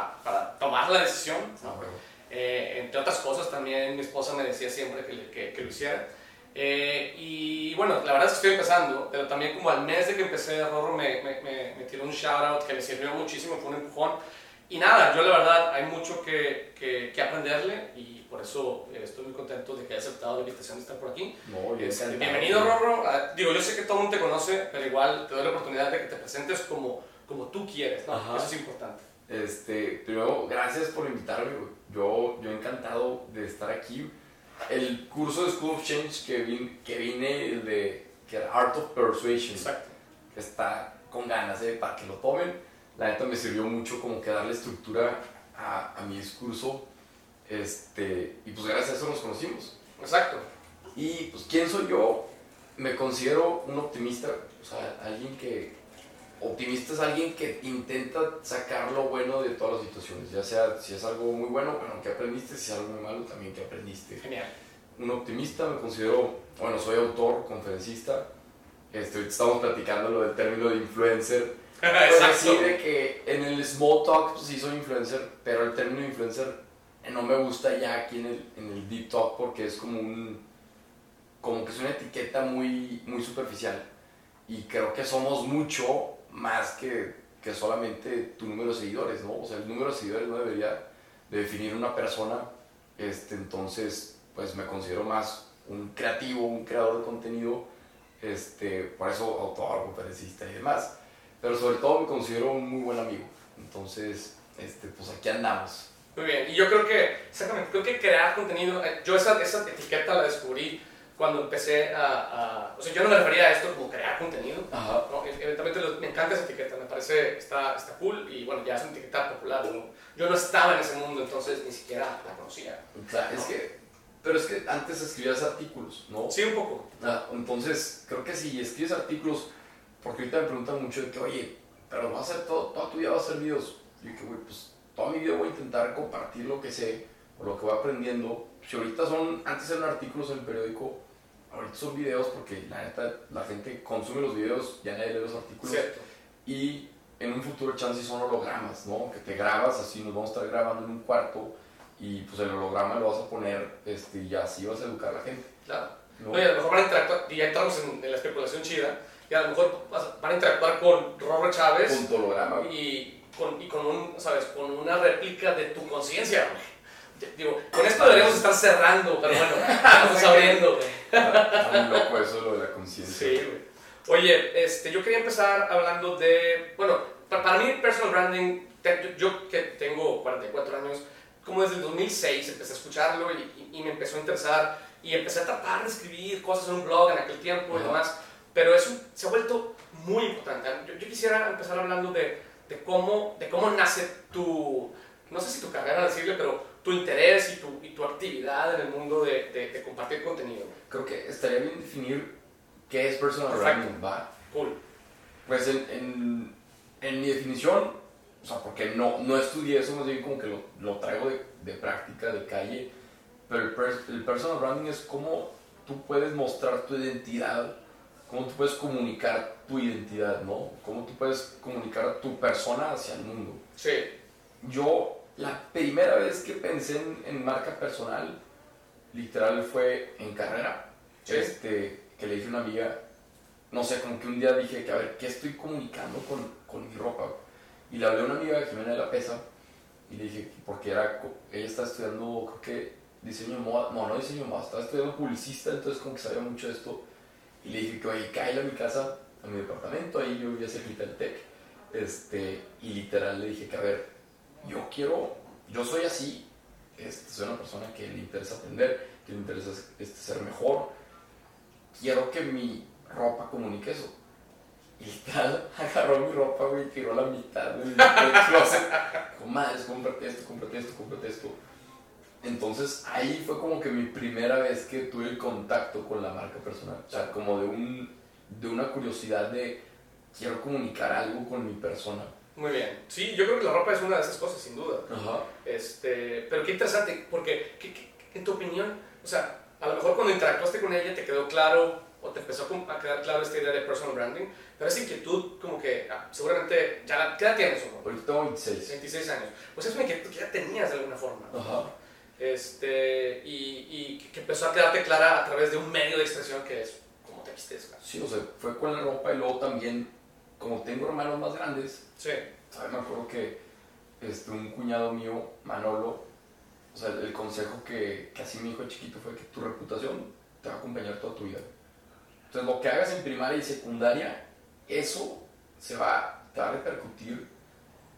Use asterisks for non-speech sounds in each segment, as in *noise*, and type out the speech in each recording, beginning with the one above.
para, para tomar la decisión. Ah, eh, entre otras cosas, también mi esposa me decía siempre que, que, que lo hiciera. Eh, y bueno, la verdad es que estoy empezando, pero también como al mes de que empecé, Rorro me, me, me, tiró un shout out que me sirvió muchísimo, fue un empujón. Y nada, yo la verdad hay mucho que, que, que aprenderle y por eso eh, estoy muy contento de que haya aceptado la invitación de estar por aquí. Este, bienvenido, Rorro. Ah, digo, yo sé que todo el mundo te conoce, pero igual te doy la oportunidad de que te presentes como, como tú quieres, ¿no? Eso es importante. Este, primero, gracias por invitarme. Yo, yo encantado de estar aquí el curso de School of Change que, vine, que vine, el de que era Art of Persuasion, Exacto. que está con ganas de para que lo tomen. La neta me sirvió mucho como que darle estructura a, a mi discurso. Este, y pues gracias a eso nos conocimos. Exacto. Y pues, ¿quién soy yo? Me considero un optimista, o sea, alguien que, optimista es alguien que intenta sacar lo bueno de todas las situaciones, ya sea si es algo muy bueno, bueno, que aprendiste, si es algo muy malo, también que aprendiste. Genial. Un optimista, me considero, bueno, soy autor, conferencista, este, estamos platicando lo del término de influencer. *laughs* Exacto. de que en el small talk pues, sí soy influencer, pero el término influencer eh, no me gusta ya aquí en el, en el deep talk porque es como un, como que es una etiqueta muy, muy superficial. Y creo que somos mucho más que, que, solamente tu número de seguidores, ¿no? O sea, el número de seguidores no debería de definir una persona, este, entonces, pues me considero más un creativo, un creador de contenido, este, por eso autor, conferencista y demás, pero sobre todo me considero un muy buen amigo, entonces, este, pues aquí andamos. Muy bien, y yo creo que, exactamente, creo que crear contenido, eh, yo esa, esa etiqueta la descubrí cuando empecé a, O sea, yo no me refería a esto como crear contenido. Ajá. ¿no? E, Eventualmente me encanta esa etiqueta, me parece, está, está cool y bueno, ya es una etiqueta popular. ¿no? Yo no estaba en ese mundo, entonces ni siquiera la conocía. Claro, es que... Pero es que antes escribías artículos, ¿no? Sí, un poco. Ah, entonces, creo que si escribes artículos, porque ahorita me preguntan mucho de que, oye, pero vas a hacer todo, toda tu vida vas a hacer videos. Y yo que, güey, pues toda mi vida voy a intentar compartir lo que sé o lo que voy aprendiendo. Si ahorita son, antes eran artículos en el periódico, ahorita son videos porque la neta la gente consume los videos, ya nadie lee los artículos. Cierto. Y en un futuro chance son hologramas, ¿no? Que te grabas así, nos vamos a estar grabando en un cuarto y pues el holograma lo vas a poner este, y así vas a educar a la gente. Claro. y a lo mejor van a interactuar, y ya entramos en, en la especulación chida, y a lo mejor van a interactuar con Robert Chávez Con tu holograma. y con, y con un, ¿sabes? Con una réplica de tu conciencia. Digo, con esto deberíamos estar cerrando, pero bueno, *laughs* estamos abriendo. Está muy loco eso lo de la conciencia. Sí, güey. Oye, este, yo quería empezar hablando de, bueno, pa- para mí personal branding, te- yo, yo que tengo 44 años, como desde el 2006 empecé a escucharlo y, y- y me empezó a interesar y empecé a tratar de escribir cosas en un blog en aquel tiempo y Ajá. demás, pero eso se ha vuelto muy importante. Yo, yo quisiera empezar hablando de, de, cómo, de cómo nace tu, no sé si tu carrera decirle, pero tu interés y tu, y tu actividad en el mundo de, de- de compartir contenido. Creo que estaría bien definir qué es personal Perfecto. branding, ¿va? Cool. Pues en, en, en mi definición, o sea, porque no, no estudié eso, más bien como que lo, lo traigo de, de práctica, de calle, pero el, pers- el personal branding es cómo tú puedes mostrar tu identidad, cómo tú puedes comunicar tu identidad, ¿no? Cómo tú puedes comunicar tu persona hacia el mundo. Sí. Yo, la primera vez que pensé en, en marca personal, literal fue en carrera. Sí. Este, que le dije a una amiga, no sé, como que un día dije que a ver, ¿qué estoy comunicando con, con mi ropa? Y le hablé a una amiga, Jimena de la Pesa, y le dije, que porque era, ella está estudiando, creo que diseño de moda, no, no diseño de moda, estaba estudiando publicista, entonces como que sabía mucho de esto. Y le dije que, oye, cállale a mi casa, a mi departamento, ahí yo vivía cerquita del TEC. Este, y literal le dije que, a ver, yo quiero, yo soy así, soy una persona que le interesa aprender, que le interesa este, ser mejor, quiero que mi ropa comunique eso. Y literal, *laughs* agarró mi ropa, güey, tiró la mitad del, closet. Dijo, madres, cómprate esto, cómprate esto, cómprate esto. Entonces ahí fue como que mi primera vez que tuve el contacto con la marca personal. O sea, como de, un, de una curiosidad de quiero comunicar algo con mi persona. Muy bien. Sí, yo creo que la ropa es una de esas cosas, sin duda. Ajá. Este, pero qué interesante, porque ¿qué- qué- en tu opinión, o sea, a lo mejor cuando interactuaste con ella te quedó claro o te empezó a quedar claro esta idea de personal branding, pero esa inquietud como que ah, seguramente ya la, ¿qué edad tienes no? Ahorita tengo 26. 26 años. Pues es una inquietud que ya tenías de alguna forma. Ajá. Este, y, y que empezó a quedarte clara a través de un medio de expresión que es cómo te vistes. Sí, o sea, fue con la ropa y luego también, como tengo hermanos más grandes, Sí, ¿sabes? Me acuerdo que este, un cuñado mío, Manolo, o sea, el consejo que, que así me dijo de chiquito fue que tu reputación te va a acompañar toda tu vida. Entonces, lo que hagas en primaria y secundaria, eso se va, te va a repercutir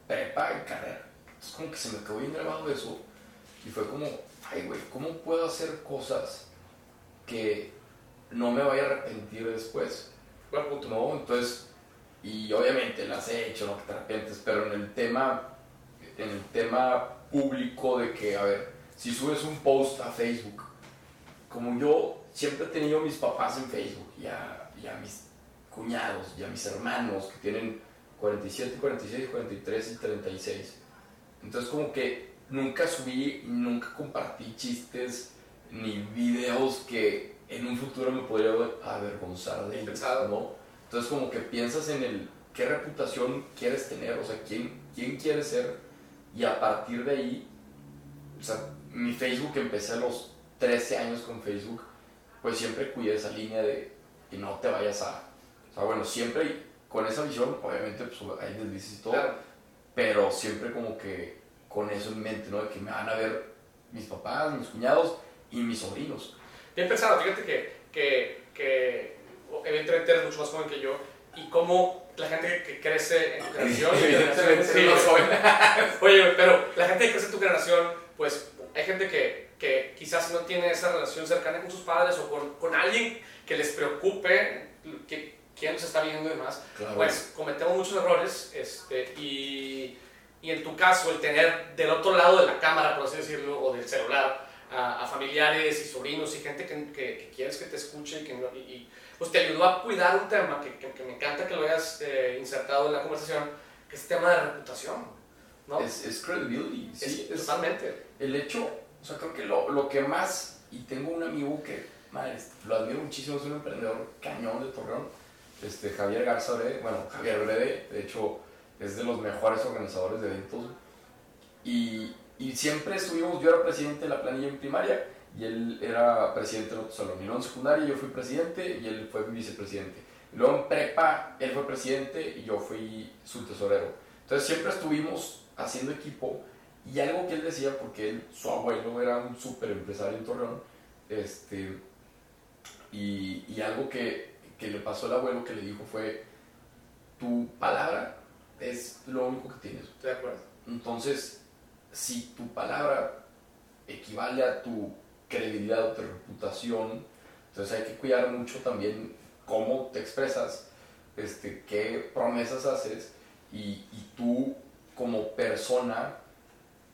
prepa y carrera. Entonces, como que se me quedó bien grabado eso. Y fue como, ay, güey, ¿cómo puedo hacer cosas que no me vaya a arrepentir después? buen punto. No, entonces, y obviamente las he hecho, no que te arrepientes, pero en el tema, en el tema público de que, a ver, si subes un post a Facebook, como yo siempre he tenido mis papás en Facebook, y a, y a mis cuñados, y a mis hermanos que tienen 47, 46, 43 y 36, entonces como que nunca subí, nunca compartí chistes, ni videos que en un futuro me podría avergonzar de ellos. ¿no? Entonces como que piensas en el qué reputación quieres tener, o sea, quién, quién quieres ser y a partir de ahí, o sea, mi Facebook empecé a los 13 años con Facebook, pues siempre cuidé esa línea de que no te vayas a, o sea, bueno, siempre con esa visión, obviamente pues hay deslices y todo, Claro. pero siempre como que con eso en mente, ¿no? De que me van a ver mis papás, mis cuñados y mis sobrinos. Bien pensado, fíjate que, que, que evidentemente eres mucho más joven que yo y cómo la gente que crece en tu generación... *laughs* Evidentemente Sí, no soy. *laughs* Oye, pero la gente que crece en tu generación, pues hay gente que, que quizás no tiene esa relación cercana con sus padres o con, con alguien que les preocupe que, quién los está viendo y demás. Claro. Pues cometemos muchos errores este, y, y en tu caso el tener del otro lado de la cámara, por así decirlo, o del celular, a, a familiares y sobrinos y gente que, que- que quieres que te escuche y que no- y, pues te ayudó a cuidar un tema que, que- que me encanta que lo hayas eh, insertado en la conversación, que es el tema de reputación. ¿no? Es, es credibility, sí, Es- totalmente. el hecho, o sea, creo que lo, lo que más, y tengo un amigo que, madre, lo admiro muchísimo, es un emprendedor cañón de Torreón, este, Javier Garza Brede, bueno, Javier Brede, de hecho, es de los mejores organizadores de eventos, y, y siempre estuvimos, yo era presidente de la planilla en primaria, y él era presidente del otro salón, y luego en secundaria yo fui presidente, y él fue vicepresidente, y luego en prepa, él fue presidente, y yo fui su tesorero, entonces siempre estuvimos haciendo equipo, y algo que él decía, porque él, su abuelo era un súper empresario en Torreón, este, y, y algo que, que le pasó al abuelo que le dijo fue, tu palabra es lo único que tienes. Estoy de acuerdo. Entonces, si tu palabra equivale a tu credibilidad o tu reputación, entonces hay que cuidar mucho también cómo te expresas, este, qué promesas haces y, y tú como persona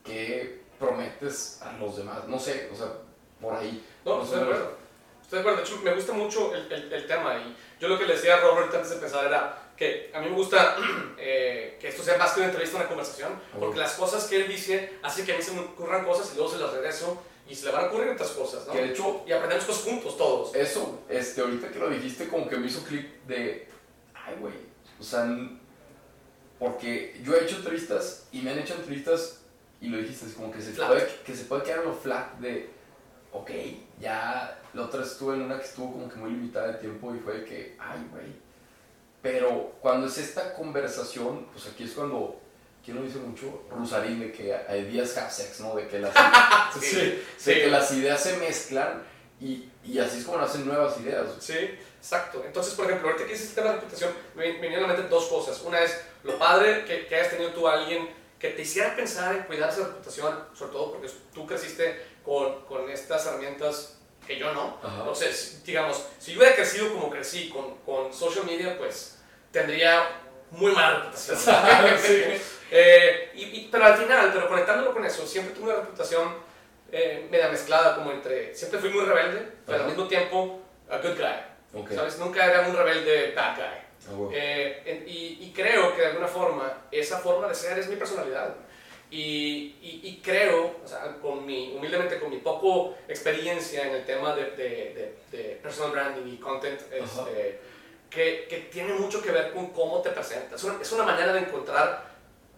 qué prometes a los demás. No sé, o sea, por ahí. No, No estoy de acuerdo. Estoy de acuerdo. De hecho, me gusta mucho el, el- el tema. Y yo lo que le decía a Robert antes de empezar era que a mí me gusta *clears throat* eh, que esto sea más que una entrevista, una conversación. Porque las cosas que él dice hacen que a mí se me ocurran cosas y luego se las regreso y se le van a ocurrir otras cosas, ¿no? Que de hecho, Y aprendemos cosas juntos todos. eso, este, ahorita que lo dijiste, como que me hizo clic de, ay, güey, o sea, porque yo he hecho entrevistas y me han hecho entrevistas y lo dijiste, es como que se, Flat. puede, que se puede quedar en lo flat de, ok, ya la otra estuve en una que estuvo como que muy limitada de tiempo y fue de que, ay, güey, pero cuando es esta conversación, pues aquí es cuando, ¿quién lo dice mucho? Rusarín, de que hay días have sex, ¿no? De que las, *laughs* Sí, *laughs* de sí. que las ideas se mezclan y, y así es como nacen nuevas ideas. Sí, exacto. Entonces, por ejemplo, ahorita que el tema de reputación, me, me vinieron a la mente dos cosas. Una es lo padre que, que hayas tenido tú a alguien que te hiciera pensar en cuidar esa reputación, sobre todo porque tú creciste con, con estas herramientas que yo no. Ajá. Entonces, digamos, si yo hubiera crecido como crecí con, con social media, pues tendría muy mala reputación. *laughs* Eh, y, y- pero al final, pero conectándolo con eso, siempre tuve una reputación eh, media mezclada, como entre, siempre fui muy rebelde, pero al mismo tiempo, a good guy. Ok. ¿Sabes? Nunca era un rebelde bad guy. Ah, huevo. Eh, en- y, y creo que de alguna forma esa forma de ser es mi personalidad. Y, y- y creo, o sea, con mi, humildemente con mi poco experiencia en el tema de, de- de- de personal branding y content, este, que, que tiene mucho que ver con cómo te presentas. Es una, es una manera de encontrar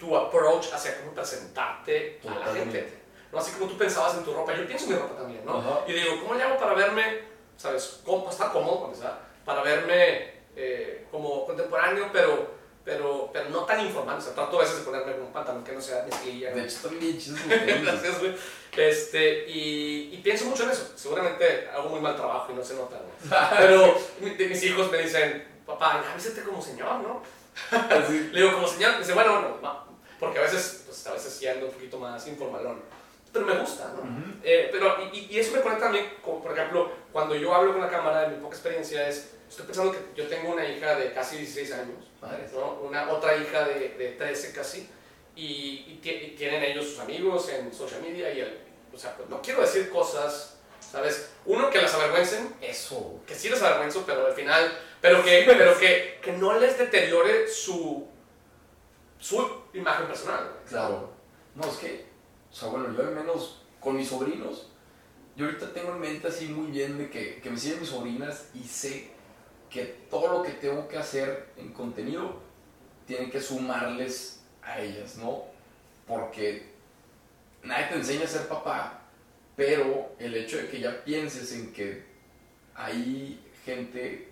tu approach hacia cómo presentarte a la gente. ¿no? Así como tú pensabas en tu ropa, yo pienso en mi ropa también, ¿no? Ajá. Y digo, ¿cómo le hago para verme, sabes, cómo, estar cómodo, empezar, para verme eh, como contemporáneo, pero, pero, pero no tan informal? O sea, trato a veces de ponerme un pantalón que no sea mezclilla. De hecho, también chidos *laughs* los tenis. Gracias, güey. Este, y, y pienso mucho en eso. Seguramente hago muy mal trabajo y no se nota, ¿no? *laughs* Pero mis hijos me dicen, papá, vístete como señor, ¿no? *laughs* Le digo, como señor, dice, bueno, bueno, va", porque a veces, pues a veces sí ando un poquito más informalón. Pero me gusta, ¿no? Ujú. Eh, pero, y, y eso me conecta también, por ejemplo, cuando yo hablo con la cámara, de mi poca experiencia es, estoy pensando que yo tengo una hija de casi 16 años. ¿no? Una otra hija de, de 13 casi, y, y y tienen ellos sus amigos en social media, y el, o sea, pues no quiero decir cosas, ¿sabes? Uno, que las avergüencen, Eso. que sí les avergüenzo, pero al final, pero que, pero que, que no les deteriore su, su imagen personal. Claro. No, es que, o sea, bueno, yo al menos con mis sobrinos, yo ahorita tengo en mente así muy bien de que, que me siguen mis sobrinas y sé que todo lo que tengo que hacer en contenido tiene que sumarles a ellas, ¿no? Porque nadie te enseña a ser papá, pero el hecho de que ya pienses en que hay gente,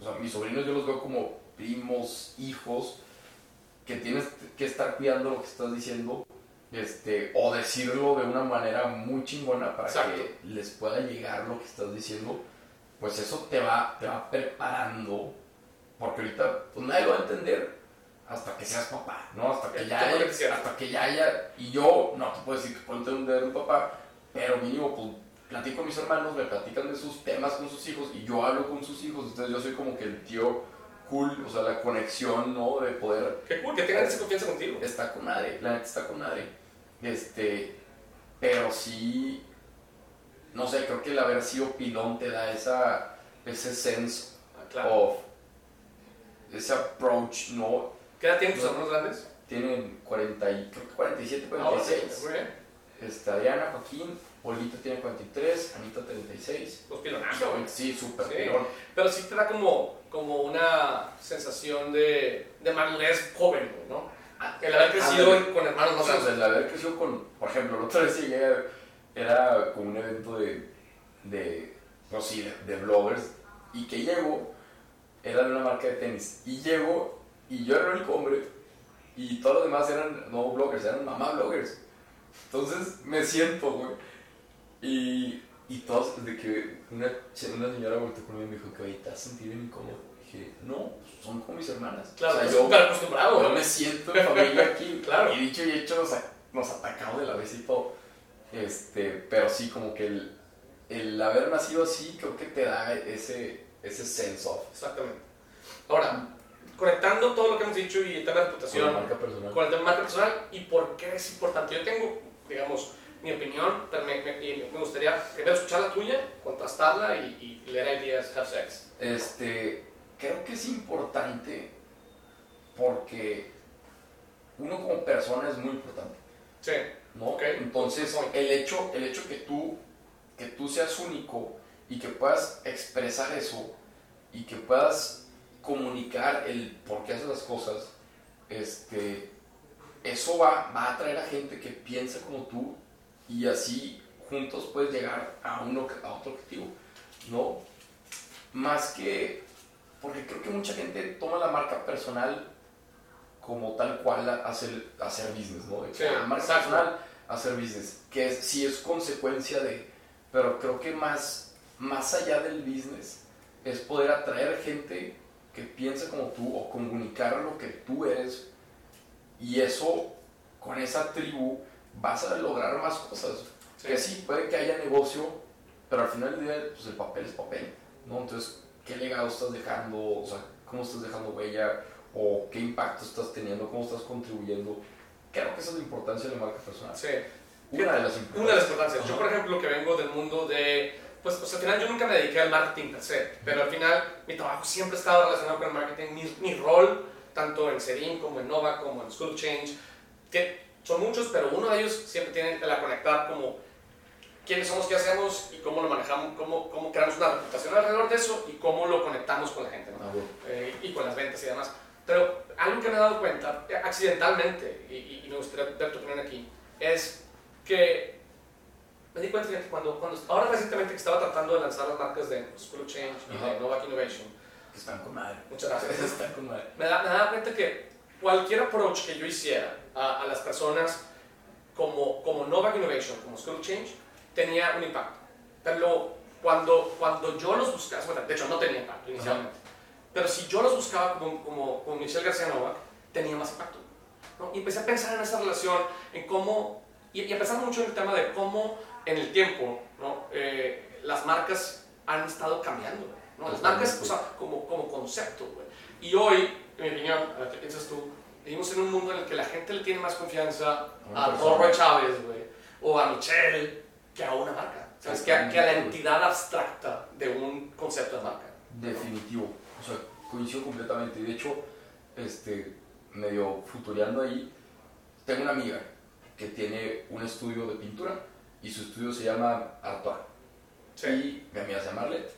o sea, mis sobrinos yo los veo como primos, hijos, que tienes que estar cuidando lo que estás diciendo, este, o decirlo de una manera muy chingona para Exacto. que les pueda llegar lo que estás diciendo, pues eso te va, te va preparando, porque ahorita pues nadie lo va a entender hasta que seas papá, ¿no? Hasta que ya haya, hasta que ya haya, y yo no te puedo decir que puedo entender un papá, pero mínimo pues platico con mis hermanos, me platican de sus temas con sus hijos y yo hablo con sus hijos, entonces yo soy como que el tío cool, o sea, la conexión, ¿no? De poder Qué cool que tengan esa confianza contigo. está con madre, la neta está con madre. Este, pero sí, no sé, creo que el haber sido pilón te da esa, ese sense Ah, claro. of, ese approach, ¿no? ¿Qué edad tienen tus No. hermanos grandes? Tienen 40 y, creo que 47, Ah, ok, 46. Muy bien. Este, Adriana, Joaquín, Olita tiene 43, Anita 36. Los pilonazos, güey. Sí, súper Sí. pilón. Pero sí te da como, como una sensación de, de madurez joven, güey, ¿no? El haber crecido con hermanos No más grandes. el haber crecido con, por ejemplo, la otra vez llegué, era como un evento de, de pues sí, de, de bloggers, y que llego, era de una marca de tenis, y llego, y yo era el único hombre, y todos los demás eran no bloggers, eran mamá bloggers. Entonces me siento, güey, y, y todos, de que una, una señora volteó conmigo y me dijo que, oye, te vas a sentir bien incómodo. Dije, no, son como mis hermanas. Claro, o sea, yo, súper acostumbrado, yo me siento en familia aquí. *laughs* Claro. Y dicho y hecho, nos, nos atacamos de la vez y todo. Este, pero sí, como que el, el haber nacido así, creo que te da ese, ese sense of. Exactamente. Ahora, conectando todo lo que hemos dicho y el tema de Con la reputación marca personal. con el tema de marca personal y por qué es importante. Yo tengo, digamos, mi opinión, pero me, me- y me gustaría primero escuchar la tuya, contrastarla y, y leer ideas, have sex. Este, creo que es importante porque uno como persona es muy importante. Sí, ¿no? Ok. Entonces, el hecho, el hecho que tú, que tú seas único y que puedas expresar eso y que puedas comunicar el por qué haces las cosas, este, eso va, va a atraer a gente que piensa como tú y así juntos puedes llegar a, uno, a otro objetivo, ¿no? Más que, porque creo que mucha gente toma la marca personal como tal cual hacer, hacer business, ¿no? Sí, ah, marca exacto. personal, hacer business, que es, sí es consecuencia de, pero creo que más, más allá del business es poder atraer gente que piensa como tú o comunicar lo que tú eres y eso, con esa tribu, vas a lograr más cosas. Sí. Que sí, puede que haya negocio, pero al final del día, pues el papel es papel, ¿no? Entonces, ¿qué legado estás dejando? O sea, ¿cómo estás dejando huella? ¿O qué impacto estás teniendo? ¿Cómo estás contribuyendo? Creo que esa es la importancia de la marca personal. sí. Una de las Una de las importancias. importancias. Yo, por ejemplo, que vengo del mundo de pues, o sea, al final yo nunca me dediqué al marketing per se, pero al final mi trabajo siempre estaba relacionado con el marketing. Mi, mi rol, tanto en Serin como en Nova, como en School Change, que son muchos, pero uno de ellos siempre tiene la conectar como quiénes somos, qué hacemos y cómo lo manejamos, cómo, cómo creamos una reputación alrededor de eso y cómo lo conectamos con la gente ¿no? Ah, bueno. Eh, y con las ventas y demás. Pero algo que me he dado cuenta, accidentalmente, y, y- me gustaría ver tu opinión aquí, es que me di cuenta que cuando, cuando ahora recientemente que estaba tratando de lanzar las marcas de School of Change y de Ajá. Novak Innovation, Que están con madre. muchas gracias. *laughs* Están con madre. me, da, me daba cuenta que cualquier approach que yo hiciera a, a las personas como, como Novak Innovation, como School Change, tenía un impacto. Pero cuando, cuando yo los buscaba, bueno, de hecho no tenía impacto inicialmente, pero si yo los buscaba como, como, como Michelle García Novak, tenía más impacto. ¿no? Y empecé a pensar en esa relación, en cómo, y, y a pensar mucho en el tema de cómo en el tiempo ¿no? Eh, las marcas han estado cambiando. ¿no? Las marcas, o sea, como, como concepto. güey. Y hoy, en mi opinión, a ver qué piensas tú, vivimos en un mundo en el que la gente le tiene más confianza a. Rorro Chávez, güey, o a Michelle, que a una marca. ¿Sabes? Que a, que a la entidad abstracta de un concepto de marca. Definitivo. O sea, coincido completamente. De hecho, este, medio futureando ahí, tengo una amiga que tiene un estudio de pintura y su estudio se llama Artois. Y mi amiga se llama Arlette.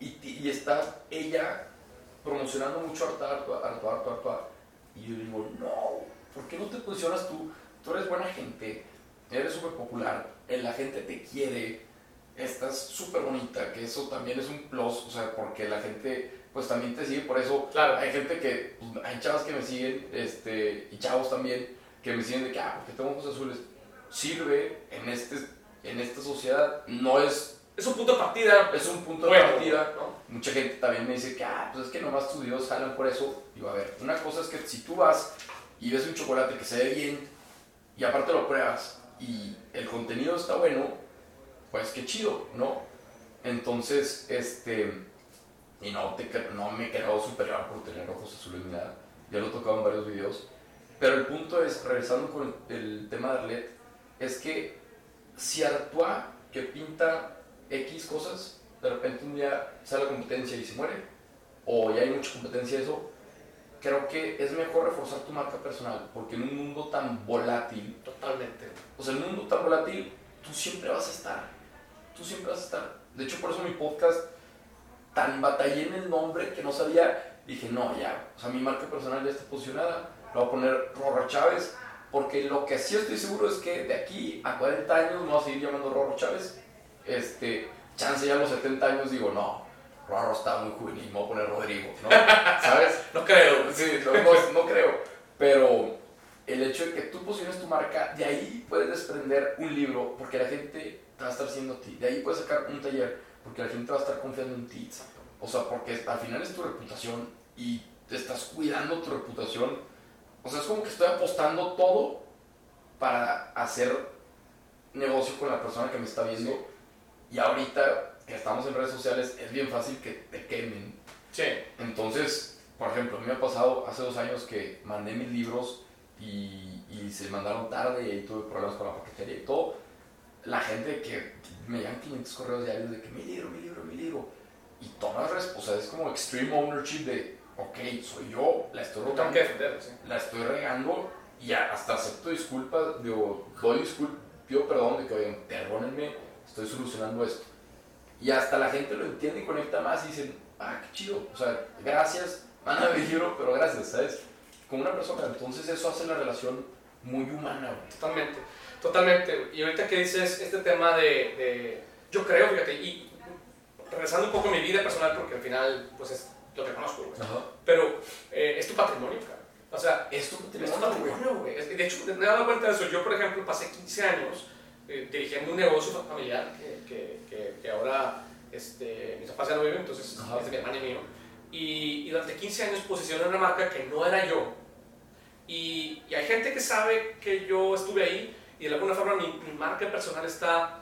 Y, y está ella promocionando mucho Artois, Artois, Artois, Artois. Y yo digo, no, ¿por qué no te posicionas tú? Tú eres buena gente, eres súper popular, eh, la gente te quiere, estás súper bonita, que eso también es un plus, o sea, porque la gente pues también te sigue por eso. Claro. Hay gente que, pues, hay chavas que me siguen, este, y chavos también, que me siguen de que, ah, porque tengo ojos azules. Sirve en, este, en esta sociedad, no es, Es un punto de partida. es un punto de partida. ¿no? Mucha gente también me dice que, ah, pues es que nomás tus videos jalan por eso. Digo, a ver, una cosa es que si tú vas y ves un chocolate que se ve bien y aparte lo pruebas y el contenido está bueno, pues qué chido, ¿no? Entonces, este, y no, te, no me he quedado superior por tener ojos azules ni nada. Ya lo he tocado en varios videos. Pero el punto es, regresando con el, el tema de Arlet, es que si Artois, que pinta X cosas, de repente un día sale la competencia y se muere, o ya hay mucha competencia eso, creo que es mejor reforzar tu marca personal, porque en un mundo tan volátil, Totalmente. o sea, en un mundo tan volátil, tú siempre vas a estar, tú siempre vas a estar. De hecho, por eso mi podcast, tan batallé en el nombre que no sabía, dije, no, ya, o sea, mi marca personal ya está posicionada, le voy a poner Rorro Chávez, porque lo que sí estoy seguro es que de aquí a 40 años me voy a seguir llamando Rorro Chávez, este, chance ya a los 70 años digo, no, Rorro está muy juvenil, me voy a poner Rodrigo, ¿no? *laughs* ¿Sabes? No creo. Sí, no, no- no creo. Pero el hecho de que tú posiciones tu marca, de ahí puedes desprender un libro, porque la gente te va a estar siguiendo a ti. De ahí puedes sacar un taller, porque la gente va a estar confiando en ti. O sea, porque al final es tu reputación y te estás cuidando tu reputación. O sea, es como que estoy apostando todo para hacer negocio con la persona que me está viendo. Y ahorita que estamos en redes sociales, es bien fácil que te quemen. Sí. Entonces, por ejemplo, a mí me ha pasado hace dos años que mandé mis libros y, y se mandaron tarde y ahí tuve problemas con la paquetería y todo. La gente que me llegan 500 correos diarios de que mi libro, mi libro, mi libro. Y tomas, res- o sea, es como extreme ownership de, ok, soy yo, la estoy Tengo rogando, que sí. la estoy regando y ya hasta acepto disculpas, digo, doy disculpas, pido perdón de que, oigan, perdónenme, estoy solucionando esto. Y hasta la gente lo entiende y conecta más y dicen, ah, qué chido, o sea, gracias, mándame el libro, pero gracias, ¿sabes? Con una persona, entonces eso hace la relación muy humana, güey. Totalmente, totalmente. Y ahorita que dices este tema de, de- yo creo, fíjate, y regresando un poco a mi vida personal, porque al final, pues es lo que conozco, güey. pero eh, es tu patrimonio, cara. O sea, es tu tenemos, güey. patrimonio, güey. Es- De hecho, me he dado cuenta de eso. Yo, por ejemplo, pasé 15 años eh, dirigiendo un negocio familiar que, que, que, que ahora este, mis papás ya no viven, entonces Ajá. es de mi hermano y mío. Y, y durante 15 años posicioné una marca que no era yo. Y, y hay gente que sabe que yo estuve ahí y de alguna forma mi, mi marca personal está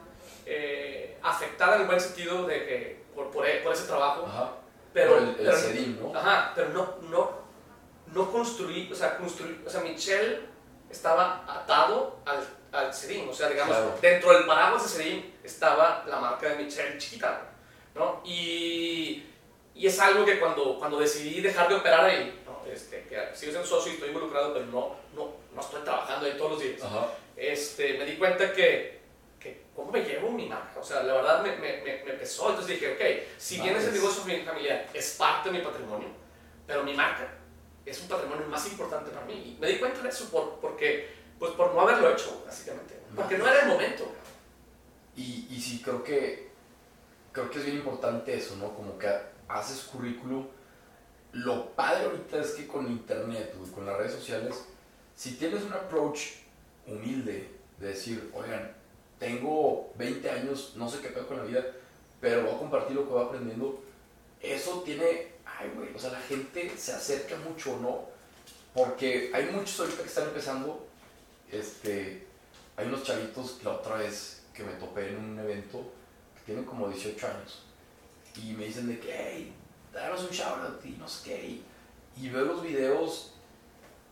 eh, afectada en el buen sentido de que por, por, por ese trabajo. Ajá. Pero, el, el pero- sedín, ¿no? Ajá, pero no, no, no construí, o sea, construí, o sea, Michelle estaba atado al, al Sedim. O sea, digamos, Claro. dentro del paraguas de Sedim estaba la marca de Michelle chiquita, ¿no? Y, y es algo que cuando, cuando decidí dejar de operar ahí, ¿no? este, que sigo siendo socio y estoy involucrado, pero no, no, no estoy trabajando ahí todos los días, Ajá. este, me di cuenta que, que cómo me llevo mi marca, o sea, la verdad me, me, me, me pesó, entonces dije, ok, si bien ese negocio fami- familiar es parte de mi patrimonio, pero mi marca es un patrimonio más importante para mí. Y me di cuenta de eso por, porque, pues por no haberlo hecho, básicamente. Porque no era el momento. Y, y sí, creo que, creo que es bien importante eso, ¿no? Como que haces currículum. Lo padre ahorita es que con internet, güey, con las redes sociales, si tienes un approach humilde de decir, oigan, tengo 20 años, no sé qué pedo con la vida, pero voy a compartir lo que voy aprendiendo, eso tiene, ay, güey, o sea, la gente se acerca mucho, ¿no? Porque hay muchos ahorita que están empezando, este, hay unos chavitos la otra vez que me topé en un evento que tienen como 18 años y me dicen de que, hey, danos un shoutout y no sé qué. Y, veo los videos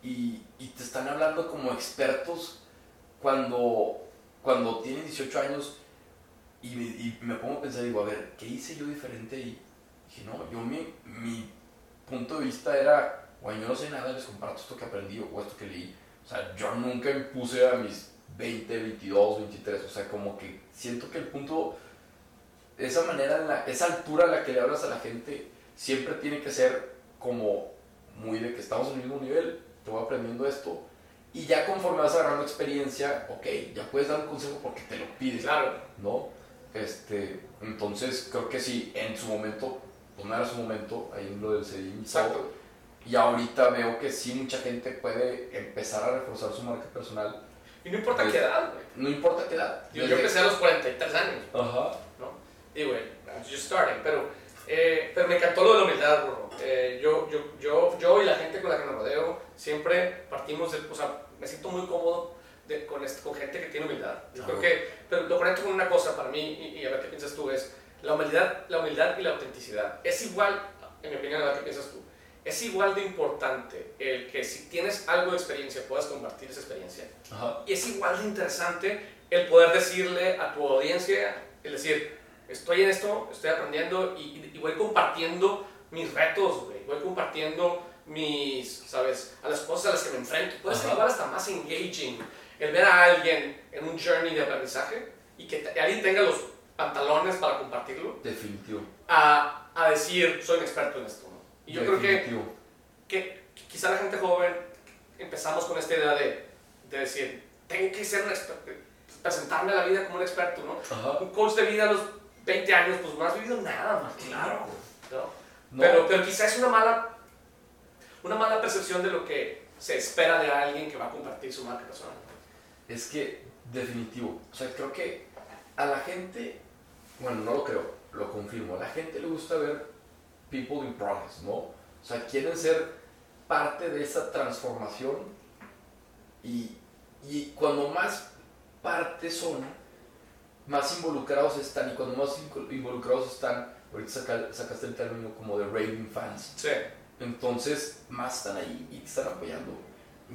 y, te están hablando como expertos cuando, cuando tienen 18 años y me, pongo a pensar, digo, a ver, ¿qué hice yo diferente? Y dije, no, yo mi punto de vista era, bueno, yo no sé nada, les comparto esto que aprendí o esto que leí. O sea, yo nunca me puse a mis 20, 22, 23. O sea, como que siento que el punto, esa manera, en la, esa altura a la que le hablas a la gente, siempre tiene que ser como muy de que estamos en el mismo nivel, te voy aprendiendo esto. Y ya conforme vas agarrando experiencia, ok, ya puedes dar un consejo porque te lo pides. Claro. ¿no? Este, entonces creo que sí, en su momento, pues no era su momento, ahí en lo del todo. Exacto. Y ahorita veo que sí, mucha gente puede empezar a reforzar su marca personal. Y no importa Pues, qué edad, güey. No importa qué edad. Yo, yo empecé a los 43 años, Ajá. ¿no? Y, güey, I'm just starting. Pero, eh, pero me encantó lo de la humildad, bro. Eh, yo, yo, yo, yo y la gente con la que me rodeo siempre partimos de... O sea, me siento muy cómodo de- con, este- con gente que tiene humildad. Yo creo Ajá. que... Pero lo conecto con una cosa para mí, y, y a ver qué piensas tú, es la humildad, la humildad y la autenticidad. Es igual, en mi opinión, a ver qué piensas tú. Es igual de importante el que si tienes algo de experiencia puedas compartir esa experiencia. Ajá. Y es igual de interesante el poder decirle a tu audiencia, el decir, estoy en esto, estoy aprendiendo y, y voy compartiendo mis retos, güey. Voy compartiendo mis, ¿sabes? A las cosas a las que me enfrento. Puede ser Ajá. igual hasta más engaging el ver a alguien en un journey de aprendizaje y que alguien tenga los pantalones para compartirlo, Definitivo. a, a decir, soy un experto en esto. Yo creo que que quizá la gente joven empezamos con esta idea de, de decir, tengo que ser un experto, presentarme a la vida como un experto, ¿no? Ajá. Un coach de vida a los 20 años, pues no has vivido nada, más claro. ¿no? No, Pero, pero quizá es una mala, una mala percepción de lo que se espera de alguien que va a compartir su marca personal. Es que, definitivo. O sea, creo que a la gente, bueno, no lo creo, lo confirmo. A la gente le gusta ver people in progress, ¿no? O sea, quieren ser parte de esa transformación y, y cuando más parte son, más involucrados están. Y cuando más involucrados están, ahorita saca- sacaste el término como de raving fans. Sí. Entonces, más están ahí y te están apoyando.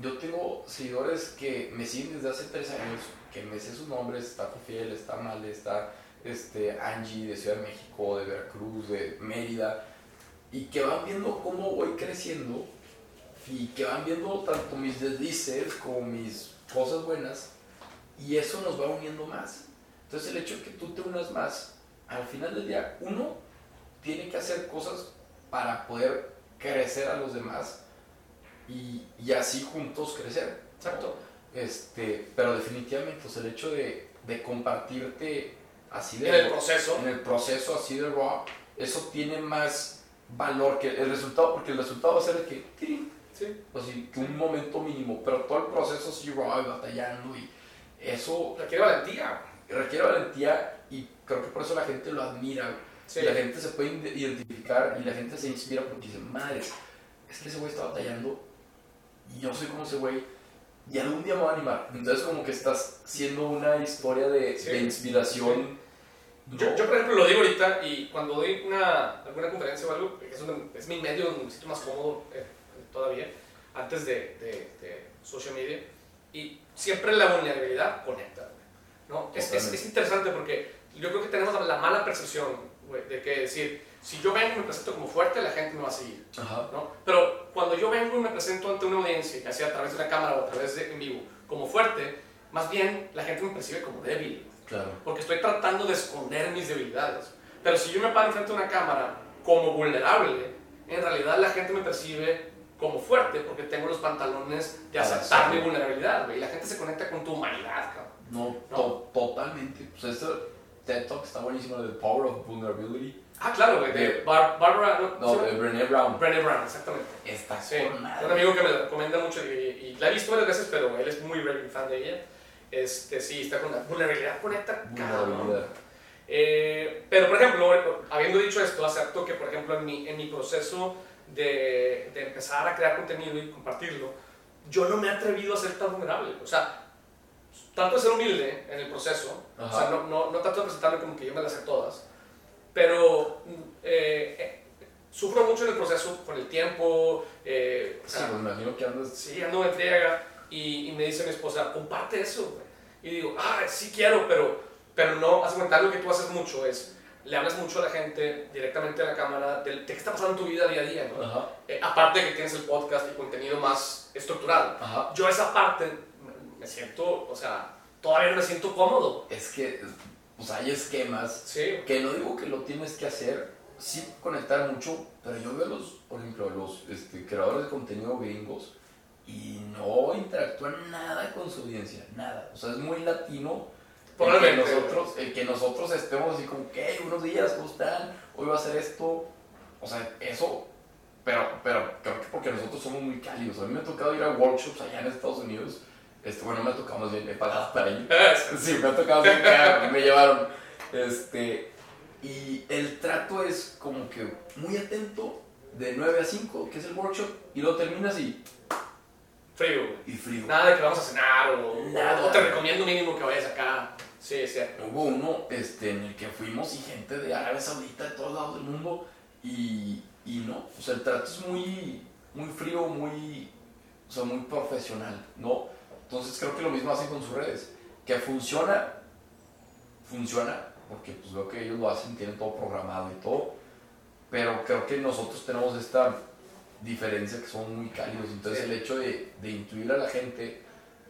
Yo tengo seguidores que me siguen desde hace tres años, que me sé sus nombres, está Fiel, está Male, está este, Angie de Ciudad de México, de Veracruz, de Mérida, y que van viendo cómo voy creciendo y que van viendo tanto mis deslices como mis cosas buenas, y eso nos va uniendo más. Entonces el hecho de que tú te unas más, al final del día, uno tiene que hacer cosas para poder crecer a los demás y, y así juntos crecer. Exacto. Este, pero definitivamente, pues, el hecho de, de compartirte así de En el proceso. en el proceso así de raw, eso tiene más valor que el resultado, porque el resultado va a ser de que, tirín, Sí. así, que un momento mínimo, pero todo el proceso raw y batallando y eso Requiere valentía. requiere valentía y creo que por eso la gente lo admira. Sí. Y la gente se puede ide- identificar y la gente se inspira porque dice, madre, es que ese güey está batallando y yo soy como ese güey y algún día me voy a animar. Entonces como que estás siendo una historia de, Sí. de inspiración. Yo, ¿no? yo, por ejemplo, lo digo ahorita y cuando doy una, alguna conferencia o algo, es, un- es mi medio donde me siento más cómodo eh, todavía, antes de, de- de social media, Y siempre la vulnerabilidad conecta, ¿no? Es, es, es, interesante porque yo creo que tenemos la mala percepción, de que decir, si yo vengo y me presento como fuerte, la gente me va a seguir, ¿no? Pero cuando yo vengo y me presento ante una audiencia, ya sea a través de una cámara o a través de en vivo, como fuerte, más bien la gente me percibe como débil. Claro. Porque estoy tratando de esconder mis debilidades. Pero si yo me paro frente a una cámara como vulnerable, en realidad la gente me percibe como fuerte porque tengo los pantalones de aceptar mi vulnerabilidad, y la gente se conecta con tu humanidad, cabrón. No, totalmente. Pues esto, TED Talk está buenísimo, The Power of Vulnerability. Ah, claro, de, de Barbara. No, de Brené Brown. Brené Brown, exactamente. Está sí. Un amigo que me la recomienda mucho y, y, la he visto varias veces, pero él es muy, muy fan de ella. Este, sí, está con la vulnerabilidad conecta Vulnerabilidad. Eh, pero, por ejemplo, habiendo dicho esto, acepto que, por ejemplo, en mi, en mi proceso de, de, empezar a crear contenido y compartirlo, yo no me he atrevido a ser tan vulnerable. O sea, trato de ser humilde en el proceso, o sea, no, no, no, trato de presentarme como que yo me las sé todas, pero eh, eh, sufro mucho en el proceso con el tiempo. Eh, sí, pues me imagino que andas. Sí, ando de friega y, y, me dice mi esposa, comparte eso. Y digo, ah, sí quiero, pero, pero no, haz cuenta, lo que tú haces mucho es, le hablas mucho a la gente directamente a la cámara de, de qué está pasando en tu vida día a día, ¿no? Eh, aparte de que tienes el podcast y contenido más estructurado. Ajá. Yo esa parte me siento, o sea, todavía no me siento cómodo. Es que, pues hay esquemas sí. que no digo que lo tienes que hacer, sí conectar mucho, pero yo veo los, por ejemplo, los este, creadores de contenido gringos y no interactúan nada con su audiencia, nada. O sea, es muy latino. El que, nosotros, el que nosotros estemos así como, ¿qué? Unos días, ¿cómo están? Hoy va a hacer esto. O sea, eso, pero, pero creo que porque nosotros somos muy cálidos. A mí me ha tocado ir a workshops allá en Estados Unidos. Este, bueno, me ha tocado más bien, he pagado para ir. *laughs* sí, me ha tocado bien, me llevaron. Este, y el trato es como que muy atento de 9 a 5, que es el workshop, y lo terminas y Frío. Y frío. Nada de que vamos a cenar o, Nada. o te recomiendo mínimo que vayas acá. Sí, es cierto. Hubo uno este, en el que fuimos y gente de Arabia Saudita, de todos lados del mundo, y, y no, o sea, el trato es muy, muy frío, muy, o sea, muy profesional, ¿no? Entonces creo que lo mismo hacen con sus redes, que funciona, funciona, porque pues veo que ellos lo hacen, tienen todo programado y todo, pero creo que nosotros tenemos esta diferencia que son muy cálidos. Entonces Sí. el hecho de, de incluir a la gente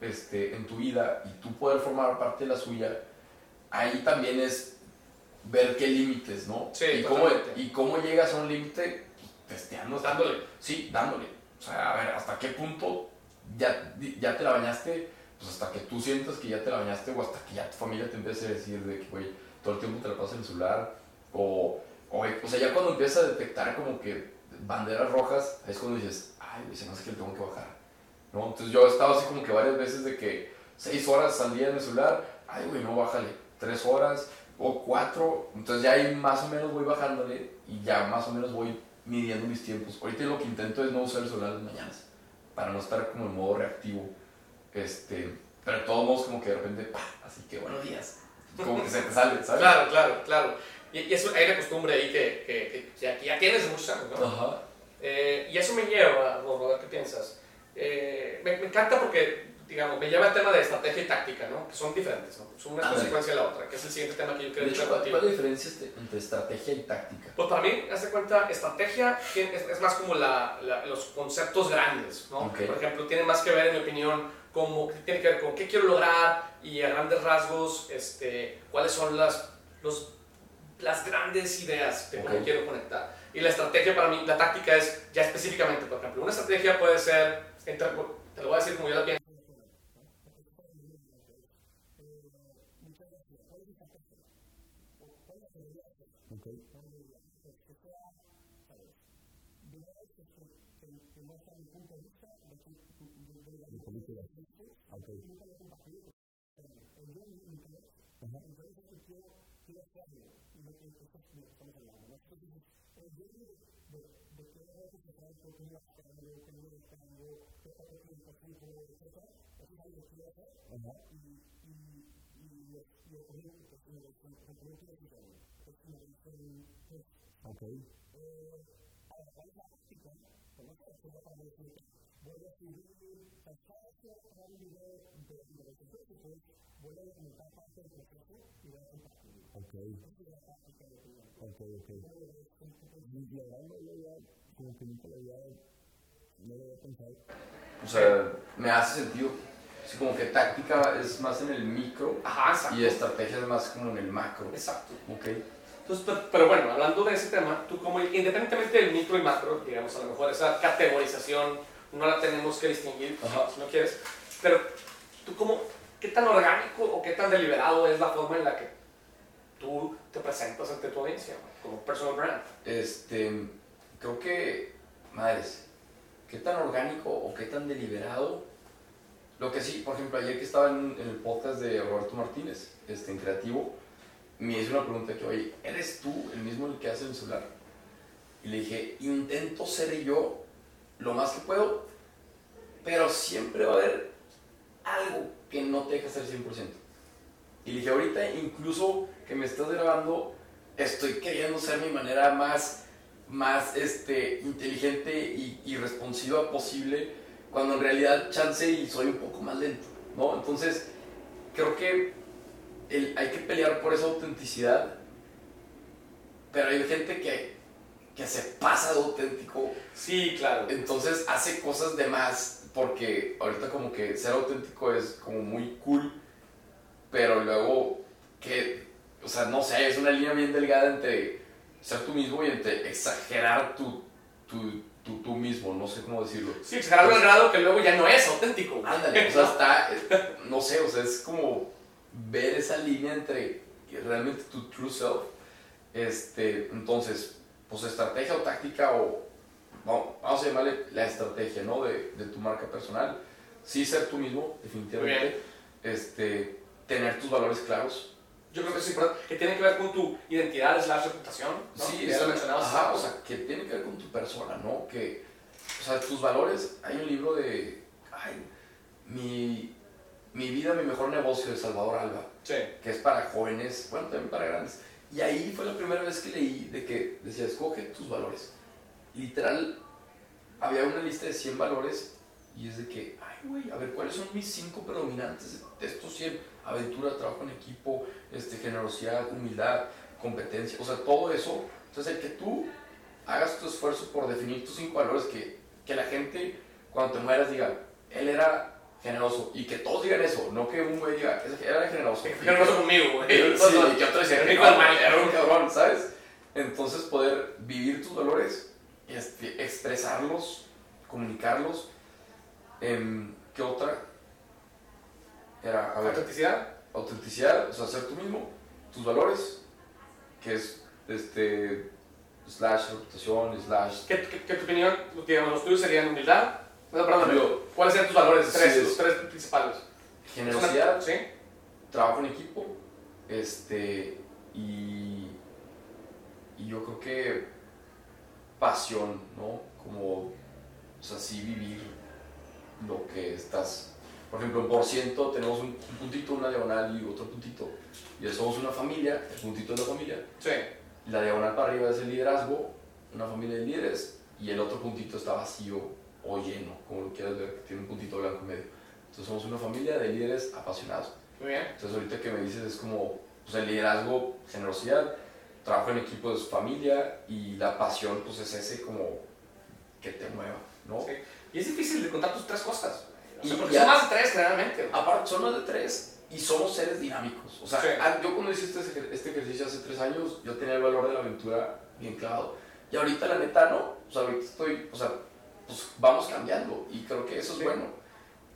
este, en tu vida y tú poder formar parte de la suya, ahí también es ver qué límites, ¿no? Sí, y, cómo, y cómo llegas a un límite testeando. Dándole. Sí, dándole. O sea, a ver, ¿hasta qué punto ya, ya te la bañaste? Pues hasta que tú sientas que ya te la bañaste o hasta que ya tu familia te empiece a decir de que, güey, todo el tiempo te la pasas en el celular o, o, o sea, ya cuando empiezas a detectar como que banderas rojas, es cuando dices, ay, güey, se me hace que le tengo que bajar. ¿No? Entonces yo he estado así como que varias veces de que seis horas al día en el celular, ay, güey, no, bájale, tres horas o cuatro, entonces ya ahí más o menos voy bajándole y ya más o menos voy midiendo mis tiempos. Ahorita lo que intento es no usar el celular las mañanas, para no estar como en modo reactivo, este, pero de todos modos como que de repente, ¡pah! así que buenos días, como que se te sale, ¿sabes? Claro, claro, claro. Y, y eso, hay una costumbre ahí que, que, que ya, que ya tienes de muchos años, ¿no? Ajá. Eh, y eso me lleva, Rodo, ¿qué piensas? Eh, me, me encanta porque, digamos, me lleva al tema de estrategia y táctica, ¿no? Que son diferentes, ¿no? Son una Ah, consecuencia de la otra, que es el siguiente tema que yo quiero discutir ¿cuál, es la diferencia entre estrategia y táctica? Pues para mí, hace cuenta, estrategia es, es más como la, la- los conceptos grandes, ¿no? Ok. Por ejemplo, tiene más que ver, en mi opinión, como, tiene que ver con qué quiero lograr y a grandes rasgos, este, cuáles son las, los, las grandes ideas de cómo quiero conectar. Y la estrategia para mí, la táctica es ya específicamente, por ejemplo, una estrategia puede ser, entre- te lo voy a decir como yo la pienso. meio do, do tempo, que faz que eu a família, eu tenho a família, eu só tenho que fazer com o que eu faço, eu saio aqui, eu faço, e, e, e, e eu tenho que fazer o que eu faço, eu tenho que fazer o que eu faço. Ok. A prática, como é que eu vou fazer isso? Vou decidir a faixa para o nível de 2022, vou levantar a faixa do processo e vou tentar Ok. Ok, ok. Y la verdad, no lo había, como que nunca lo había, no lo había pensado. O sea, me hace sentido. Así como que táctica es más en el micro Ajá, exacto. y estrategia es más como en el macro. Exacto. Ok. Entonces, pero, pero bueno, hablando de ese tema, tú como independientemente del micro y macro, digamos, a lo mejor esa categorización no la tenemos que distinguir, Ajá. si no quieres, pero tú como, ¿qué tan orgánico o qué tan deliberado es la forma en la que tú te presentas ante tu audiencia como personal brand? Este, creo que, madres, qué tan orgánico o qué tan deliberado. Lo que sí, por ejemplo, ayer que estaba en, el podcast de Roberto Martínez, este, en Creativo, me hizo una pregunta que, oye, ¿eres tú el mismo el que hace el celular? Y le dije, intento ser yo lo más que puedo, pero siempre va a haber algo que no te deja ser 100%. Y le dije, ahorita incluso que me estás grabando, estoy queriendo ser mi manera más, más este, inteligente y, y responsiva posible, cuando en realidad chance y soy un poco más lento, ¿no? Entonces, creo que el- hay que pelear por esa autenticidad, pero hay gente que, que se pasa de auténtico Sí, claro. entonces hace cosas de más porque ahorita como que ser auténtico es como muy cool, pero luego que, o sea, no sé, es una línea bien delgada entre ser tú mismo y entre exagerar tu, tu, tu, tú mismo, no sé cómo decirlo. Sí, exagerarlo al grado que luego ya no es auténtico. Ándale, o sea, está, eh, no sé, o sea, es como ver esa línea entre realmente tu true self, este, entonces, pues estrategia o táctica o, vamos, vamos a llamarle la estrategia, ¿no? De, de tu marca personal, sí ser tú mismo, definitivamente, este, tener tus valores claros, Yo creo que es importante, que tiene que ver con tu identidad slash reputación, ¿no? Sí, ya es- lo mencionabas. ajá, o sea, que tiene que ver con tu persona, ¿no? Que, o sea, tus valores, hay un libro de, ay, mi, mi vida, mi mejor negocio de Salvador Alba, Sí. que es para jóvenes, bueno, también para grandes. Y ahí fue la primera vez que leí de que decía, escoge tus valores. Literal, había una lista de 100 valores y es de que, ay, güey, a ver, ¿cuáles son mis 5 predominantes de estos 100? Aventura, trabajo en equipo, este, generosidad, humildad, competencia, o sea, todo eso. Entonces, el que tú hagas tu esfuerzo por definir tus 5 valores, que, que la gente, cuando te mueras, diga, él era generoso, y que todos digan eso, no que un güey diga, "Ese era generoso. *laughs* Generoso conmigo, güey. Sí, y que otro era un cabrón, ¿sabes? Entonces poder vivir tus valores, este, expresarlos, comunicarlos. Em, ¿Qué otra? Era, a ver, Autenticidad. autenticidad, o sea, ser tú mismo, tus valores, que es, este, slash reputación, slash... ¿Qué, qué, qué tu opinión? Digamos, los tuyos serían humildad. No, perdón, Yo- ¿Cuáles serían tus valores? Tres, los tres principales. Generosidad, Sí. trabajo en equipo, este, y, y yo creo que pasión, ¿no? Como, o sea, sí vivir lo que estás. Por ejemplo, en por ciento tenemos un, un puntito, una diagonal y otro puntito. Y somos una familia, el puntito es la familia. Sí. La diagonal para arriba es el liderazgo, una familia de líderes, y el otro puntito está vacío o lleno, como lo quieras ver, tiene un puntito blanco en medio. Entonces somos una familia de líderes apasionados. Muy bien. Entonces ahorita que me dices es como, pues el liderazgo, generosidad, trabajo en equipo es familia y la pasión pues es ese como que te mueva, ¿no? Sí. Y es difícil de contar tus tres cosas. O sea, Y porque ya- son más de tres generalmente. Aparte son más de tres y somos seres dinámicos. O sea, Sí. yo cuando hice este, este ejercicio hace tres años, yo tenía el valor de la aventura bien clavado. Y ahorita la neta no. O sea, ahorita estoy, o sea, pues vamos cambiando y creo que eso es Sí. bueno.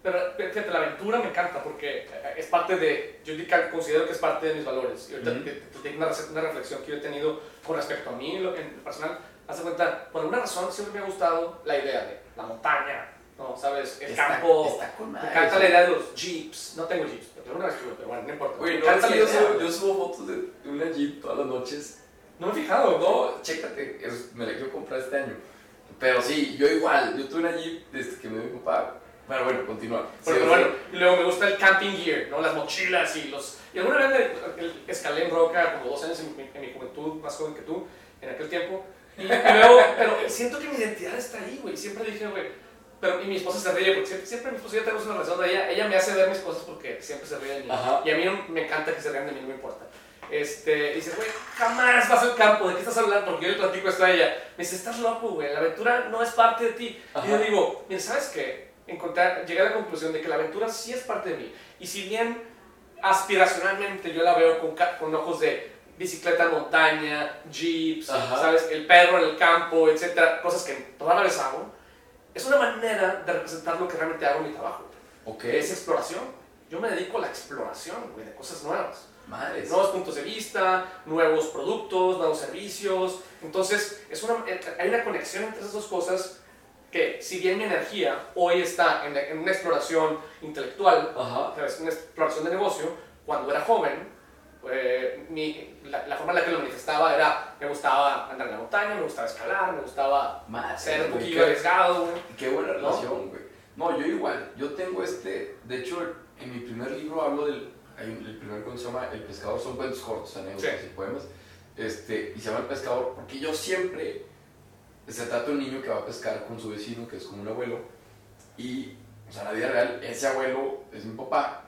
Pero fíjate, la aventura me encanta porque eh, es parte de, yo considero que es parte de mis valores. Y ahorita Ujú. te, te- te- una, una reflexión que yo he tenido con respecto a mí en lo en lo personal. Hace cuenta, por alguna razón siempre me ha gustado la idea de la montaña, ¿no? ¿Sabes? El Está- campo. Está con me madre encanta eso. la idea de los jeeps. No tengo jeeps, pero alguna vez tuve, pero bueno, no importa. Güey, me no, que yo, subo, yo subo fotos de una Jeep todas las noches No me he fijado, ¿no? Chécate, es- me la quiero comprar este año. Pero sí, yo igual, yo tuve una Jeep desde que me dio mi papá. Bueno, bueno, continúa. Pero, Sí, bueno, y luego me gusta el camping gear, ¿no? Las mochilas y los... Y alguna vez me- el- escalé en roca como dos años en mi, en mi juventud, más joven que tú, en aquel tiempo. Y, y luego, pero siento que mi identidad está ahí, güey. Siempre dije, güey, pero y mi esposa se ríe porque siempre, siempre mi esposa yo tenemos una relación de ella. Ella me hace ver mis cosas porque siempre se ríe de mí. Ajá. Y a mí no- me encanta que se rían de mí, no me importa. Este, dice, güey, jamás vas al campo, ¿de qué estás hablando? Porque yo le platico esto a ella. Me dice, estás loco, güey, la aventura no es parte de ti. Ajá. Y yo digo, mira, ¿sabes qué? Encontrar, llegué a la conclusión de que la aventura sí es parte de mí. Y si bien aspiracionalmente yo la veo con, con ojos de bicicleta en montaña, jeeps, Ajá. ¿sabes? El perro en el campo, etcétera, cosas que toda vez hago, es una manera de representar lo que realmente hago en mi trabajo. Ok. Que es exploración. Yo me dedico a la exploración, güey, de cosas nuevas Madres. nuevos puntos de vista, nuevos productos, nuevos servicios. Entonces, es una, eh, hay una conexión entre esas dos cosas que, si bien mi energía hoy está en, en una exploración intelectual, Ajá. una exploración de negocio, cuando era joven, eh, mi- la, la forma en la que lo manifestaba era, me gustaba andar en la montaña, me gustaba escalar, me gustaba Madres, ser un poquillo qué- arriesgado. Qué buena ¿No? relación, güey. No, yo igual. Yo tengo este. De hecho, en mi primer libro hablo del. el primer cuento se llama El pescador. Son cuentos cortos, anécdotas Sí. y poemas. Este, y se llama El pescador porque yo siempre. Se trata de un niño que va a pescar con su vecino, que es como un abuelo. Y, o sea, en la vida real, ese abuelo es mi papá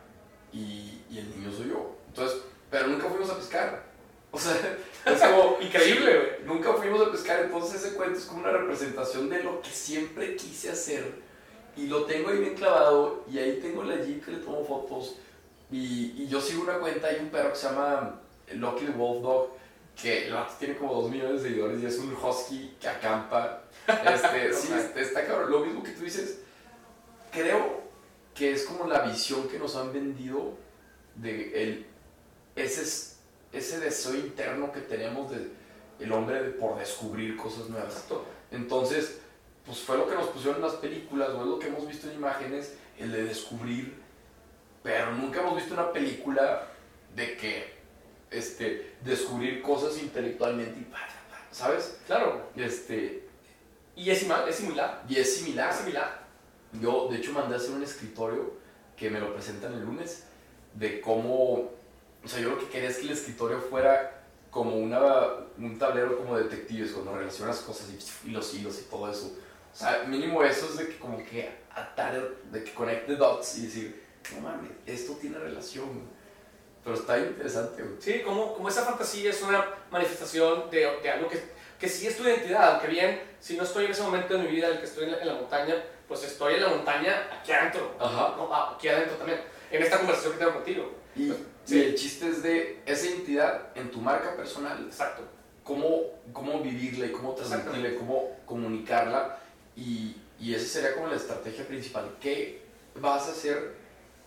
y, y el niño soy yo. Entonces, pero nunca fuimos a pescar. O sea, *laughs* es como. *laughs* Increíble, güey. Nunca fuimos a pescar, entonces ese cuento es como una representación de lo que siempre quise hacer. Y lo tengo ahí bien clavado, y ahí tengo la Jeep que le tomo fotos. Y, y yo sigo una cuenta, hay un perro que se llama Lucky the Wolf Dog, que el tiene como 2 millones de seguidores y es un husky que acampa. Este, *laughs* sí, está, está cabrón. Lo mismo que tú dices, creo que es como la visión que nos han vendido de el, ese, ese deseo interno que tenemos de el hombre por descubrir cosas nuevas. Entonces, pues fue lo que nos pusieron en las películas, o es lo que hemos visto en imágenes, el de descubrir, pero nunca hemos visto una película de que, este, descubrir cosas intelectualmente y ¿sabes? Claro. Este, Y es, es similar. y es similar. Es similar. Yo, de hecho, mandé a hacer un escritorio que me lo presentan el lunes, de cómo, o sea, yo lo que quería es que el escritorio fuera como una, un tablero como de detectives, cuando relacionas cosas y, y los hilos y todo eso. O sea, mínimo eso es de que como que atar, de que conecte dots y decir, no mames, esto tiene relación. Pero está interesante, güey. Sí, como, como esa fantasía es una manifestación de, de algo que, que sí es tu identidad, aunque bien, si no estoy en ese momento de mi vida en el que estoy en la, en la montaña, pues estoy en la montaña aquí adentro, Ajá. ¿no? Ah, aquí adentro también, en esta conversación que tengo contigo. Y, Sí. y el chiste es de esa identidad en tu marca personal, Exacto. cómo, cómo vivirla y cómo transmitirla y cómo comunicarla. Y, y esa sería como la estrategia principal. ¿Qué vas a hacer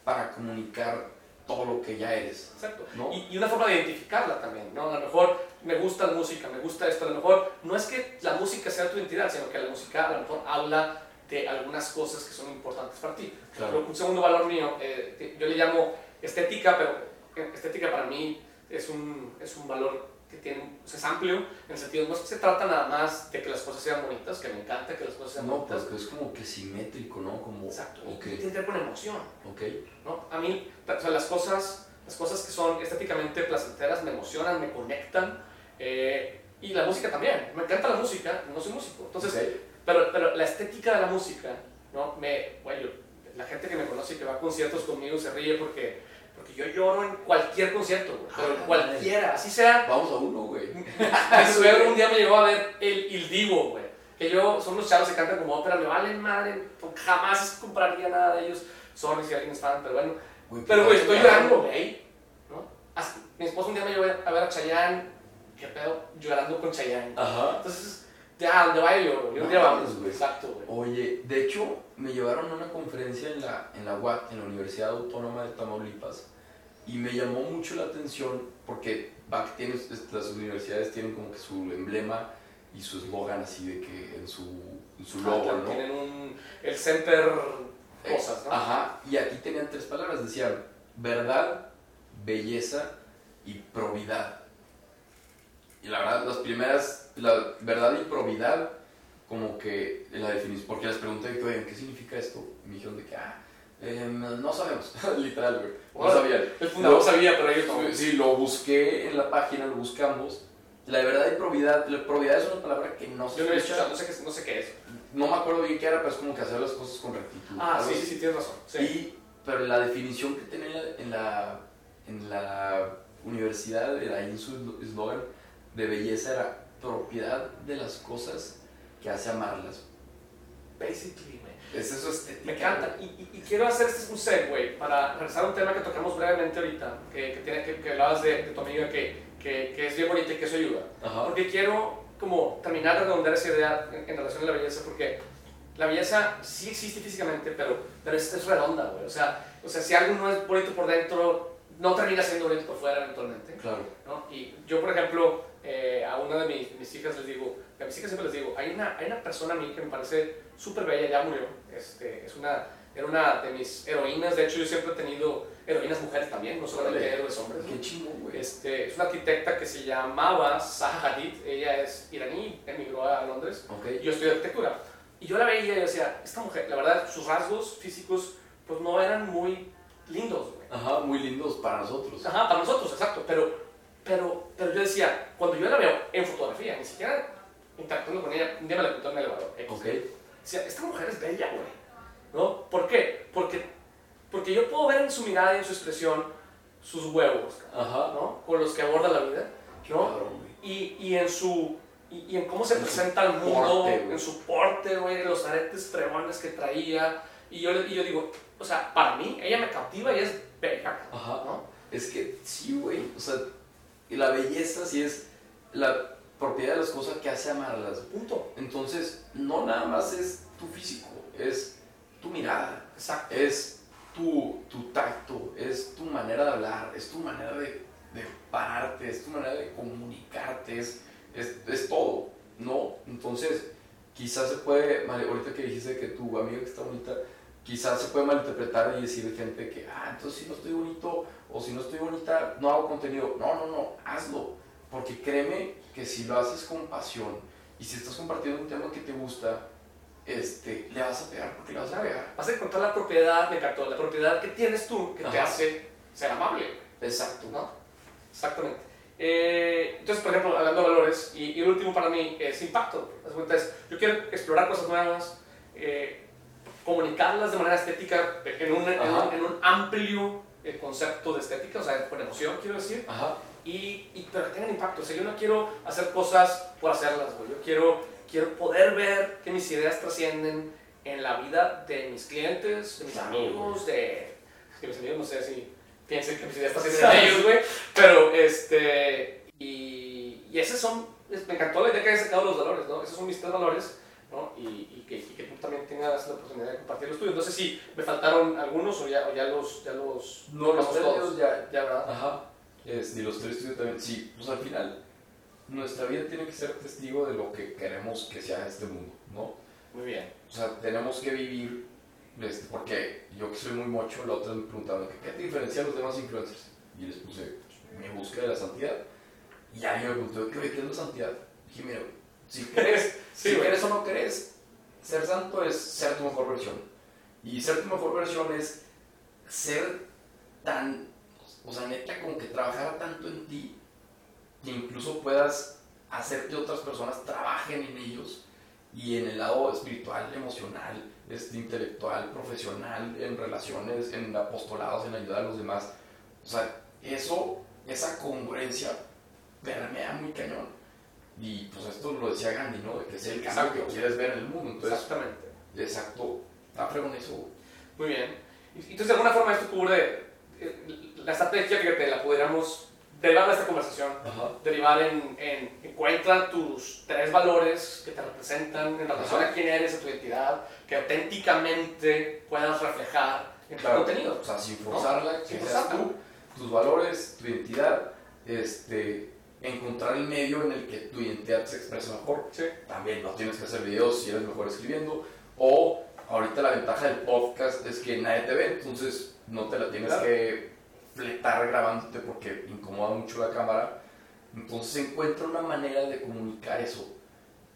para comunicar todo lo que ya eres? Exacto. ¿No? Y, y una forma de identificarla también, ¿no? A lo mejor me gusta la música, me gusta esto, a lo mejor no es que la música sea tu identidad, sino que la música a lo mejor habla de algunas cosas que son importantes para ti. Claro. Pero un segundo valor mío, eh, yo le llamo estética, pero estética para mí es un, es un valor que tiene, o sea, es amplio, en el sentido, no es que se trata nada más de que las cosas sean bonitas, que me encanta que las cosas sean No, bonitas. pues que es como que simétrico, ¿no? Como, Exacto. Y Ok, tiene que ver con emoción. ok. ¿no? A mí, o sea, las cosas, las cosas que son estéticamente placenteras me emocionan, me conectan. eh, y la música también. Me encanta la música, no soy músico. Entonces, ok. pero, pero la estética de la música, ¿no? Me, bueno, la gente que me conoce y que va a conciertos conmigo se ríe porque, porque yo lloro en cualquier concierto, güey, pero Ah, cualquiera, así sea. Vamos a uno, güey. *laughs* Mi suegro un día me llevó a ver el Il Divo, güey. Que yo, son los chavos que cantan como ópera, me valen madre, jamás compraría nada de ellos. Sorry si alguien es fan, pero bueno. Pero, güey, pues, estoy llorando, güey. ¿no? Mi esposo un día me llevó a ver a Chayanne, qué pedo, llorando con Chayanne. Ajá. Entonces, ya, donde vaya lloro. Y un día No vamos, güey. Exacto, güey. Oye, de hecho, me llevaron a una conferencia en la, en la UAT, en la Universidad Autónoma de Tamaulipas, y me llamó mucho la atención porque BAC tiene, las universidades tienen como que su emblema y su eslogan así de que en su, en su Ah, logo, claro, ¿no? Tienen un, el center cosas, ¿no? Ajá, y aquí tenían tres palabras, decían verdad, belleza y probidad. Y la verdad, las primeras, la verdad y probidad, como que la definición, porque les pregunté, que, oye, ¿qué significa esto? Y me dijeron de que, ah, eh, no sabemos, *laughs* literal, güey, no. El fundador Lo- sabía, pero ellos no. Sí, lo busqué en la página, lo buscamos. La verdad y probidad, la probidad es una palabra que no se Yo no escucha. no sé qué, no sé qué es. no me acuerdo bien qué era, pero es como que hacer las cosas con rectitud. Ah, sí, sí, sí, tienes razón. Sí. Y, pero la definición que tenía en la, en la universidad, era ahí en su eslogan de belleza, era propiedad de las cosas que hace amarlas. Basically. Es eso estética. Me encanta. Y, y- y quiero hacer este un segue para regresar a un tema que tocamos brevemente ahorita, que, que, tiene, que, que hablabas de, de tu amiga que, que, que es bien bonita y que eso ayuda. Ajá. Porque quiero como terminar de redondear esa idea en, en relación a la belleza, porque la belleza sí existe físicamente, pero, pero es, es redonda, güey. O sea, o sea, si algo no es bonito por dentro, no termina siendo bonito por fuera eventualmente. Claro. ¿no? Y yo, por ejemplo, eh, a una de mis, mis hijas les digo, a mis hijas siempre les digo, hay una, hay una persona a mí que me parece súper bella, ya murió, este, es una, era una de mis heroínas, de hecho yo siempre he tenido heroínas mujeres también, no solamente Órale. héroes hombres. Qué chingón, güey. Este, es una arquitecta que se llamaba Zaha Hadid, ella es iraní, emigró a Londres, Ok. yo estudié arquitectura. Y yo la veía y decía, esta mujer, la verdad, sus rasgos físicos, pues no eran muy lindos, güey. Ajá, muy lindos para nosotros. Ajá, para nosotros, exacto. Pero, pero, pero yo decía, cuando yo la veo en fotografía, ni siquiera interactuando con ella, un día me la encontré en el elevador. X. Decía, esta mujer es bella, güey. ¿No? ¿Por qué? Porque, porque yo puedo ver en su mirada y en su expresión sus huevos, Ajá. ¿no? Con los que aborda la vida, ¿no? Cabrón. Y, y en su... Y, en cómo se En presenta al mundo, porte, en su porte, güey, en los aretes fregones que traía. Y yo, y yo digo, o sea, para mí, ella me cautiva y es bella, Ajá. ¿no? Es que sí, güey. O sea, y la belleza sí es la propiedad de las cosas que hace amarlas. Punto. Entonces, no nada más es tu físico, es tu mirada, Exacto. es tu, tu tacto, es tu manera de hablar, es tu manera de, de pararte, es tu manera de comunicarte, es, es, es todo, ¿no? Entonces, quizás se puede, ahorita que dijiste que tu amiga que está bonita, quizás se puede malinterpretar y decir gente que, ah, entonces si no estoy bonito o si no estoy bonita, no hago contenido. No, no, no, hazlo. Porque créeme que si lo haces con pasión y si estás compartiendo un tema que te gusta, este, le vas a pegar porque le vas a pegar. Vas a encontrar la propiedad, me encantó, la propiedad que tienes tú que te hace ser amable, Exacto. ¿no? Exactamente. Eh, entonces, por ejemplo, hablando de valores, y, y el último para mí es impacto. Haz de cuenta, es, yo quiero explorar cosas nuevas, eh, comunicarlas de manera estética en un, en Ajá. un, en un amplio eh, concepto de estética, o sea, con emoción, quiero decir, Ajá. y, y pero que tengan impacto. O sea, yo no quiero hacer cosas por hacerlas, güey. Yo quiero, quiero poder ver que mis ideas trascienden en la vida de mis clientes, de mis amigos, de... Que mis amigos no sé si piensen que mis ideas trascienden en *laughs* ellos, güey. Pero, este... Y, y esos son... es- Me encantó la idea que hayas sacado los valores, ¿no? Esos son mis tres valores, ¿no? Y, y que, y que tú también tengas la oportunidad de compartir los tuyos. No sé si me faltaron algunos o ya, o ya los... Ya los No, los tres todos. ya, Ya, ¿verdad? Ajá. Es, y los tres tuyos también. Sí, pues al final, nuestra vida tiene que ser testigo de lo que queremos que sea este mundo, ¿no? Muy bien. O sea, tenemos que vivir, este, porque yo que soy muy mocho, la otra me preguntaban, ¿qué te diferencia de los demás influencers? Y les puse pues, mi búsqueda de la santidad. Y alguien me preguntó, ¿qué, qué es la santidad? Dije, mira, si crees, Sí, si crees o no crees, ser santo es ser tu mejor versión. Y ser tu mejor versión es ser tan, o sea, neta, como que trabajar tanto en ti que incluso puedas hacer que otras personas trabajen en ellos y en el lado espiritual, emocional, este, intelectual, profesional, en relaciones, en apostolados, en ayudar a los demás. O sea, eso, esa congruencia, permea muy cañón. Y pues esto lo decía Gandhi, ¿no? De que es el cambio que quieres ver en el mundo. Entonces, Exactamente. exacto, está fregón eso. Muy bien. Entonces, de alguna forma, esto cubre eh, la estrategia que te la pudiéramos derivar de esta conversación, Ajá. derivar en, en encuentra tus tres valores que te representan en relación Ajá. a quién eres, a tu identidad, que auténticamente puedas reflejar en tu Claro, contenido. O sea, sin forzarla, que Sin seas forzarla. tú, tus valores, tu identidad, este, encontrar el medio en el que tu identidad se expresa mejor. Sí. También no tienes que hacer videos si eres mejor escribiendo. O ahorita la ventaja del podcast es que nadie te ve, entonces no te la tienes Claro. que fletar grabándote porque incomoda mucho la cámara. Entonces encuentra una manera de comunicar eso.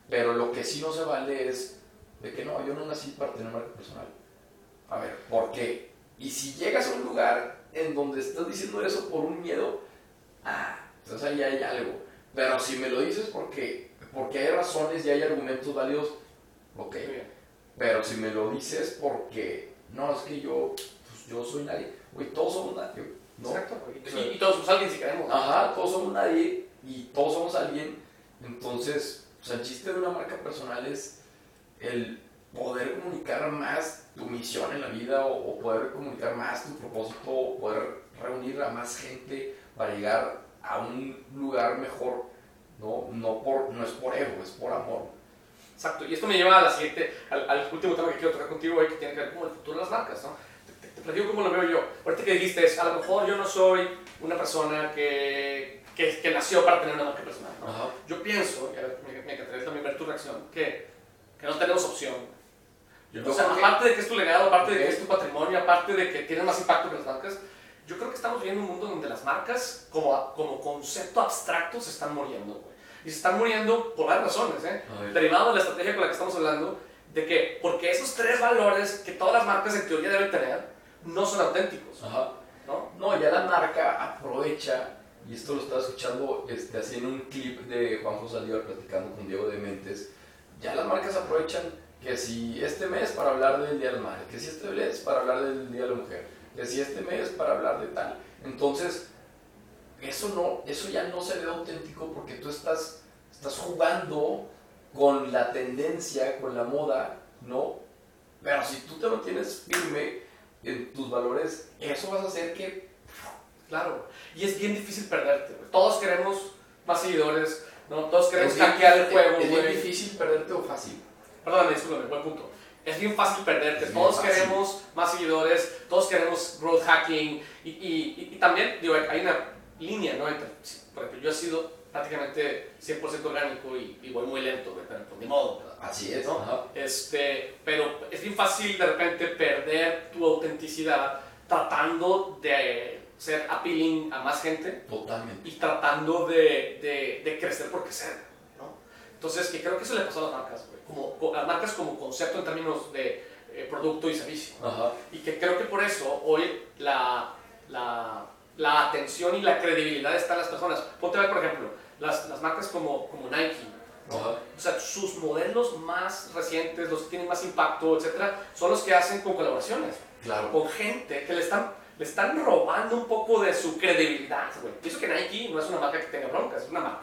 Pero lo que sí no se vale es de que no, yo no nací para tener marca personal. A ver, ¿por qué? Y si llegas a un lugar en donde estás diciendo eso por un miedo, ah, entonces ahí hay algo. Pero si me lo dices porque, porque hay razones y hay argumentos válidos, ok. Pero si me lo dices porque, no, es que yo, pues, yo soy nadie. Güey, todos somos nadie. Exacto. Y, todos somos alguien si queremos. Ajá, todos somos nadie y todos somos alguien. Entonces, o sea, el chiste de una marca personal es el poder comunicar más tu misión en la vida o, o poder comunicar más tu propósito, o poder reunir a más gente para llegar a un lugar mejor. No, no, por, no es por ego, es por amor. Exacto, y esto me lleva a la siguiente, al, al último tema que quiero tocar contigo hoy, que tiene que ver con el futuro de las marcas, ¿no? Te, te, te platico cómo lo veo yo. Ahorita que dijiste, es, a lo mejor yo no soy una persona que, que, que nació para tener una marca personal, ¿no? Ajá. Yo pienso, y me, me encantaría también ver tu reacción, que, que no tenemos opción. Yo o sea, creo que- aparte de que es tu legado, aparte de que es tu patrimonio, aparte de que tienes más impacto que las marcas, yo creo que estamos viviendo un mundo donde las marcas, como, como concepto abstracto, se están muriendo, güey. Y se están muriendo por varias razones, ¿eh? Derivado de la estrategia con la que estamos hablando, de que, porque esos tres valores que todas las marcas en teoría deben tener, no son auténticos, Ajá. ¿no? No, ya la marca aprovecha, y esto lo estaba escuchando este, así en un clip de Juan José Aldívar platicando con Diego de Mentes, ya las marcas aprovechan que si este mes para hablar del Día de la Madre, que si este mes para hablar del Día de la Mujer, que si este mes para hablar de tal. Entonces, eso, no, eso ya no se ve auténtico porque tú estás, estás jugando con la tendencia, con la moda, ¿no? Pero si tú te mantienes firme en tus valores, eso vas a hacer que Claro. Y es bien difícil perderte. Todos queremos más seguidores, ¿no? Todos queremos hackear el juego, es bien difícil perderte o fácil. Perdóname, discúlpame, buen punto. Es bien fácil perderte. Bien todos fácil. queremos más seguidores, todos queremos growth hacking. Y, y- y- también, digo, hay una línea, ¿no? Entre, por ejemplo, yo he sido prácticamente 100% orgánico y, y voy muy lento, pero pues, ni modo, ¿verdad? Así es, ¿no? ajá. Este, pero es bien fácil de repente perder tu autenticidad tratando de ser appealing a más gente Totalmente. y tratando de, de, de crecer por crecer. Entonces, que creo que eso le pasó a las marcas, güey. Como, las marcas como concepto en términos de eh, producto y servicio. Ajá. Y que creo que por eso hoy la, la, la atención y la credibilidad está en las personas. Ponte a ver, por ejemplo, las, las marcas como, como Nike. O sea, sus modelos más recientes, los que tienen más impacto, etcétera, son los que hacen con colaboraciones Claro. con gente que le están, le están robando un poco de su credibilidad, güey. Y eso que Nike no es una marca que tenga broncas, es una. Ajá.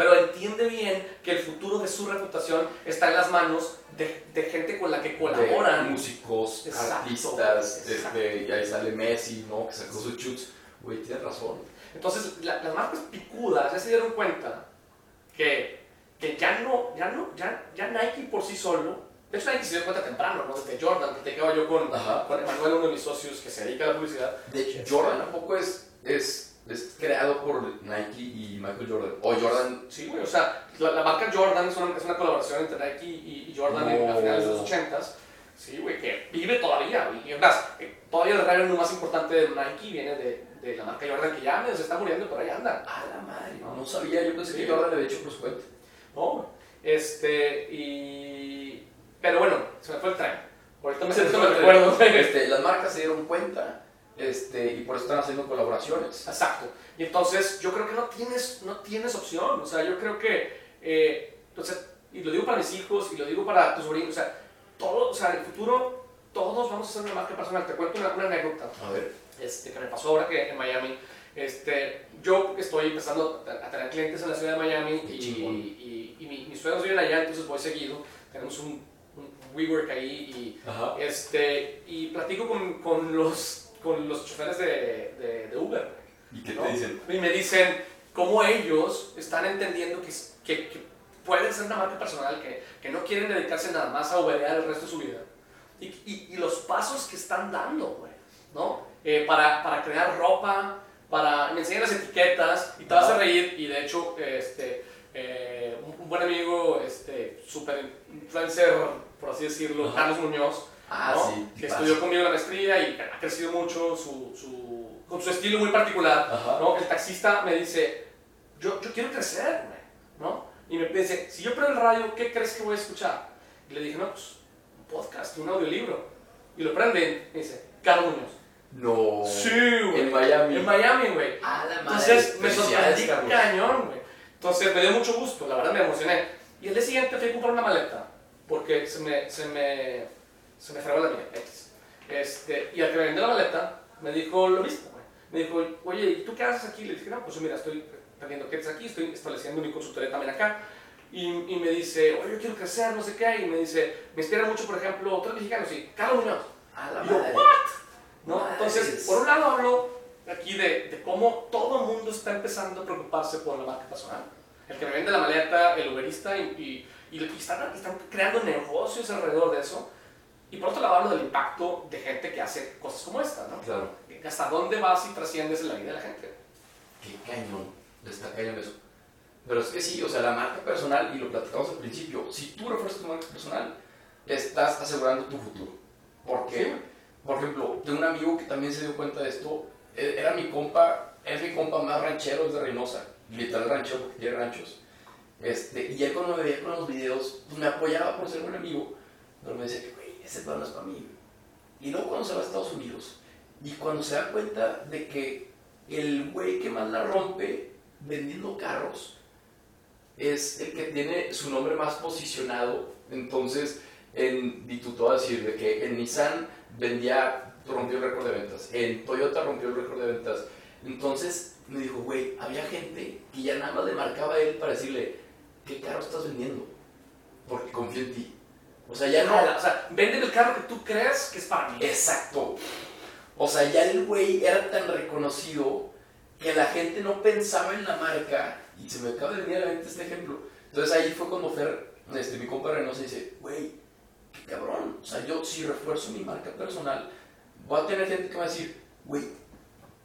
Pero entiende bien que el futuro de su reputación está en las manos de, de gente con la que De colaboran. músicos, Exacto, artistas, exacto. este, y ahí sale Messi, ¿no? Que sacó sus chutes. Güey, tienes razón. Entonces, la- las marcas picudas ya se dieron cuenta que, que ya no, ya no, ya, ya Nike por sí solo, de hecho Nike se dio cuenta temprano, ¿no? Desde Jordan, que te quedaba yo con, Ajá. con Emanuel, uno de mis socios que se dedica a la publicidad. De hecho, Jordan tampoco es, es, es creado por Nike y Michael Jordan. O Jordan. Sí, güey, o sea, la, la marca Jordan es una, es una colaboración entre Nike y, y Jordan en- a No. finales de los 80s. Sí, güey, que vive todavía, güey. Y más, eh, todavía el revenue más importante de Nike viene de, de la marca Jordan, que ya se está muriendo, pero ahí anda. A la madre. No sabía, yo pensé Sí. que Jordan le había hecho por su cuenta. No. Este, y... Pero bueno, se me fue el tren. Ahorita me, ahorita me recuerdo, güey. Este, las marcas se dieron cuenta este, y por eso están haciendo colaboraciones. Exacto. Y entonces yo creo que no tienes, no tienes opción. O sea, yo creo que, eh, o sea, y lo digo para mis hijos y lo digo para tus sobrinos, o sea, todos, o sea, en el futuro todos vamos a hacer una marca personal. Te cuento una, una anécdota A ver. este, que me pasó ahora que en Miami. Este, yo estoy empezando a tener clientes en la ciudad de Miami y, chingón. y, y mi- mis suegros viven allá, entonces voy seguido. Tenemos un, un WeWork ahí y Ajá. este, y platico con, con, los, con los choferes de, de, de Uber. ¿Y qué ¿no? te dicen? Y me dicen cómo ellos están entendiendo que, que, que pueden ser una marca personal, que, que no quieren dedicarse nada más a Uberear el resto de su vida. Y, y, y los pasos que están dando, güey, ¿no? Eh, para, para crear ropa, para... Me enseñan las etiquetas y te vas a reír y de hecho, este... eh, un, un buen amigo, este, super influencer, por así decirlo, Ajá. Carlos Muñoz, Ah, ¿no? sí. que estudió conmigo la maestría y ha crecido mucho su, su, con su estilo muy particular. Ajá. ¿no? El taxista me dice, yo, yo quiero crecer, ¿no? Y me dice, si yo prendo el radio, ¿qué crees que voy a escuchar? Y le dije, no, pues un podcast, un audiolibro. Y lo prenden, y me dice, Carlos Muñoz. No. Sí, güey. En Miami. En Miami, güey. A la madre. Entonces me sorprendí cañón, güey. Entonces me dio mucho gusto, la verdad me emocioné. Y el día siguiente fui a comprar una maleta porque se me, se me, se me fregó la mía, X. Este, y al que me vendió la maleta, me dijo lo mismo, güey. Me dijo, oye, ¿y tú qué haces aquí? Le dije, no, pues mira, estoy vendiendo kits aquí, estoy estableciendo mi consultoría también acá. Y, y, me dice, oye, yo quiero crecer, no sé qué. Y me dice, me inspira mucho, por ejemplo, otros mexicanos, sí, Carlos Muñoz. A la Y yo, madre. ¿what? ¿No? Madres. Entonces, por un lado hablo aquí de, de cómo todo el mundo está empezando a preocuparse por la marca personal. El que me vende la maleta, el uberista, y, y, y están, están creando negocios alrededor de eso. Y por otro lado hablo del impacto de gente que hace cosas como esta, ¿no? Claro. ¿Hasta dónde vas y trasciendes en la vida de la gente? Qué cañón. Está cañón eso. Pero es que sí, o sea, la marca personal, y lo platicamos al principio, si tú refuerzas tu marca personal, estás asegurando tu futuro. ¿Por qué? Sí. Por ejemplo, tengo un amigo que también se dio cuenta de esto. E- Era mi compa, es mi compa más ranchero, de Reynosa. Literal ranchero porque tiene ranchos. Este, y él cuando me veía con los videos, pues me apoyaba por ser un amigo. Pero me decía que, ese plan no es para mí. Y luego cuando se va a Estados Unidos, y cuando se da cuenta de que el güey que más la rompe vendiendo carros es el que tiene su nombre más posicionado. Entonces, en, a decir de que en Nissan vendía, rompió el récord de ventas, en Toyota rompió el récord de ventas. Entonces me dijo, güey, había gente que ya nada más le marcaba a él para decirle, ¿qué carro estás vendiendo? Porque confío en ti. O sea, ya no, o sea, venden el carro que tú crees que es para mí. Exacto. O sea, ya el güey era tan reconocido que la gente no pensaba en la marca. Y se me acaba de venir a la mente este ejemplo. Entonces ahí fue cuando Fer, este, mi compa Reynosa, dice, güey, qué cabrón. O sea, yo si refuerzo mi marca personal, voy a tener gente que va a decir, güey,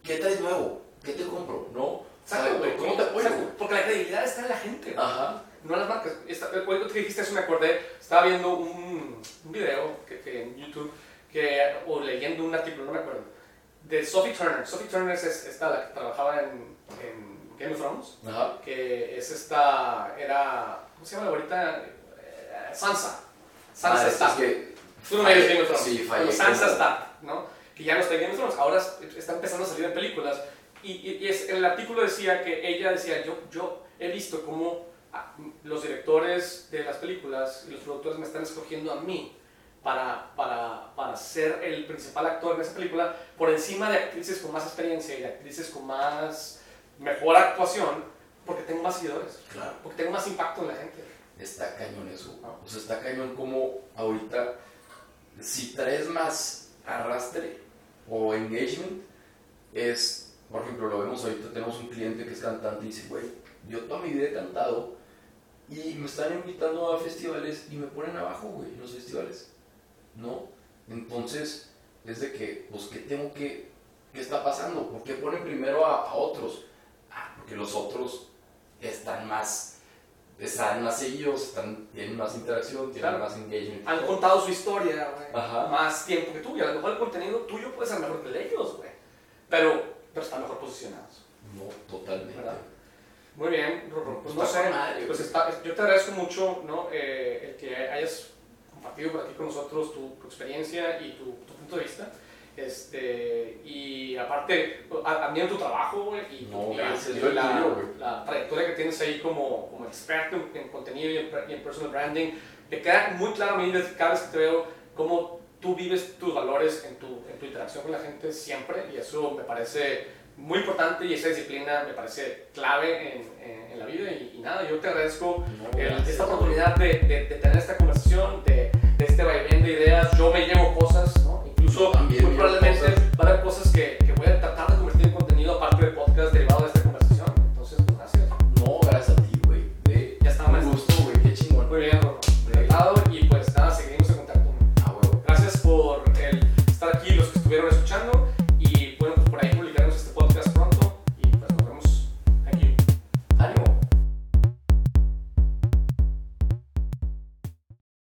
¿qué traes nuevo? ¿Qué te compro? ¿No? Exacto, güey. ¿Cómo te apoyo? Porque la credibilidad está en la gente. Ajá. No las marcas. Esta, el cuento que dijiste eso me acordé, estaba viendo un, un video que, que en YouTube, que, o leyendo un artículo, no me acuerdo, de Sophie Turner. Sophie Turner es esta la que trabajaba en, en Game of Thrones, Ajá. que es esta, era, ¿cómo se llama ahorita? Eh, Sansa. Sansa Ah, es- Stark. es que Tú no me Game of Thrones. Sí, fallé. Sansa Stark, ¿no? Que ya no está en Game of Thrones, ahora es- está empezando a salir en películas. Y, y- y es, el artículo decía que ella decía, yo, yo he visto cómo los directores de las películas y los productores me están escogiendo a mí para, para, para ser el principal actor en esa película por encima de actrices con más experiencia y de actrices con más mejor actuación porque tengo más seguidores, Claro. porque tengo más impacto en la gente. Está cañón eso. O sea, está cañón como ahorita, si traes más arrastre o engagement, es, por ejemplo, lo vemos ahorita, tenemos un cliente que es cantante y dice, güey, yo toda mi vida he cantado y me están invitando a festivales y me ponen abajo, güey, en los festivales. ¿No? Entonces, es de que, pues, ¿qué tengo que, qué está pasando? ¿Por qué ponen primero a, a otros? Ah, porque los otros están más están más seguidos, están, tienen más interacción, tienen Claro. más engagement. Han contado su historia güey, más tiempo que tú y a lo mejor el contenido tuyo puede ser mejor que el de ellos, güey. Pero, pero están mejor posicionados. No, totalmente. ¿Verdad? Muy bien. Pues no sé, pues está- yo te agradezco mucho ¿no? Eh, el que hayas compartido por aquí con nosotros tu, tu experiencia y tu, tu punto de vista. Este, y aparte, a- admiro tu trabajo, y, No, y- gracias, el la, la trayectoria que tienes ahí como, como experto en, en contenido y en, y en personal branding. Me queda muy claro a cada vez que te veo cómo tú vives tus valores en tu, en tu interacción con la gente siempre, y eso me parece muy importante y esa disciplina me parece clave en, en, en la vida. Y, y, nada, yo te agradezco eh, esta oportunidad de, de, de, tener esta conversación, de, de este vaivén de ideas. Yo me llevo cosas, ¿no? incluso también muy probablemente cosas. van a haber cosas que, que, voy a tratar de convertir en contenido aparte de podcast derivado de esta conversación. Entonces, pues, gracias. No, gracias a ti, güey. Ya está, Un gusto, güey. Qué chingón. Muy bien,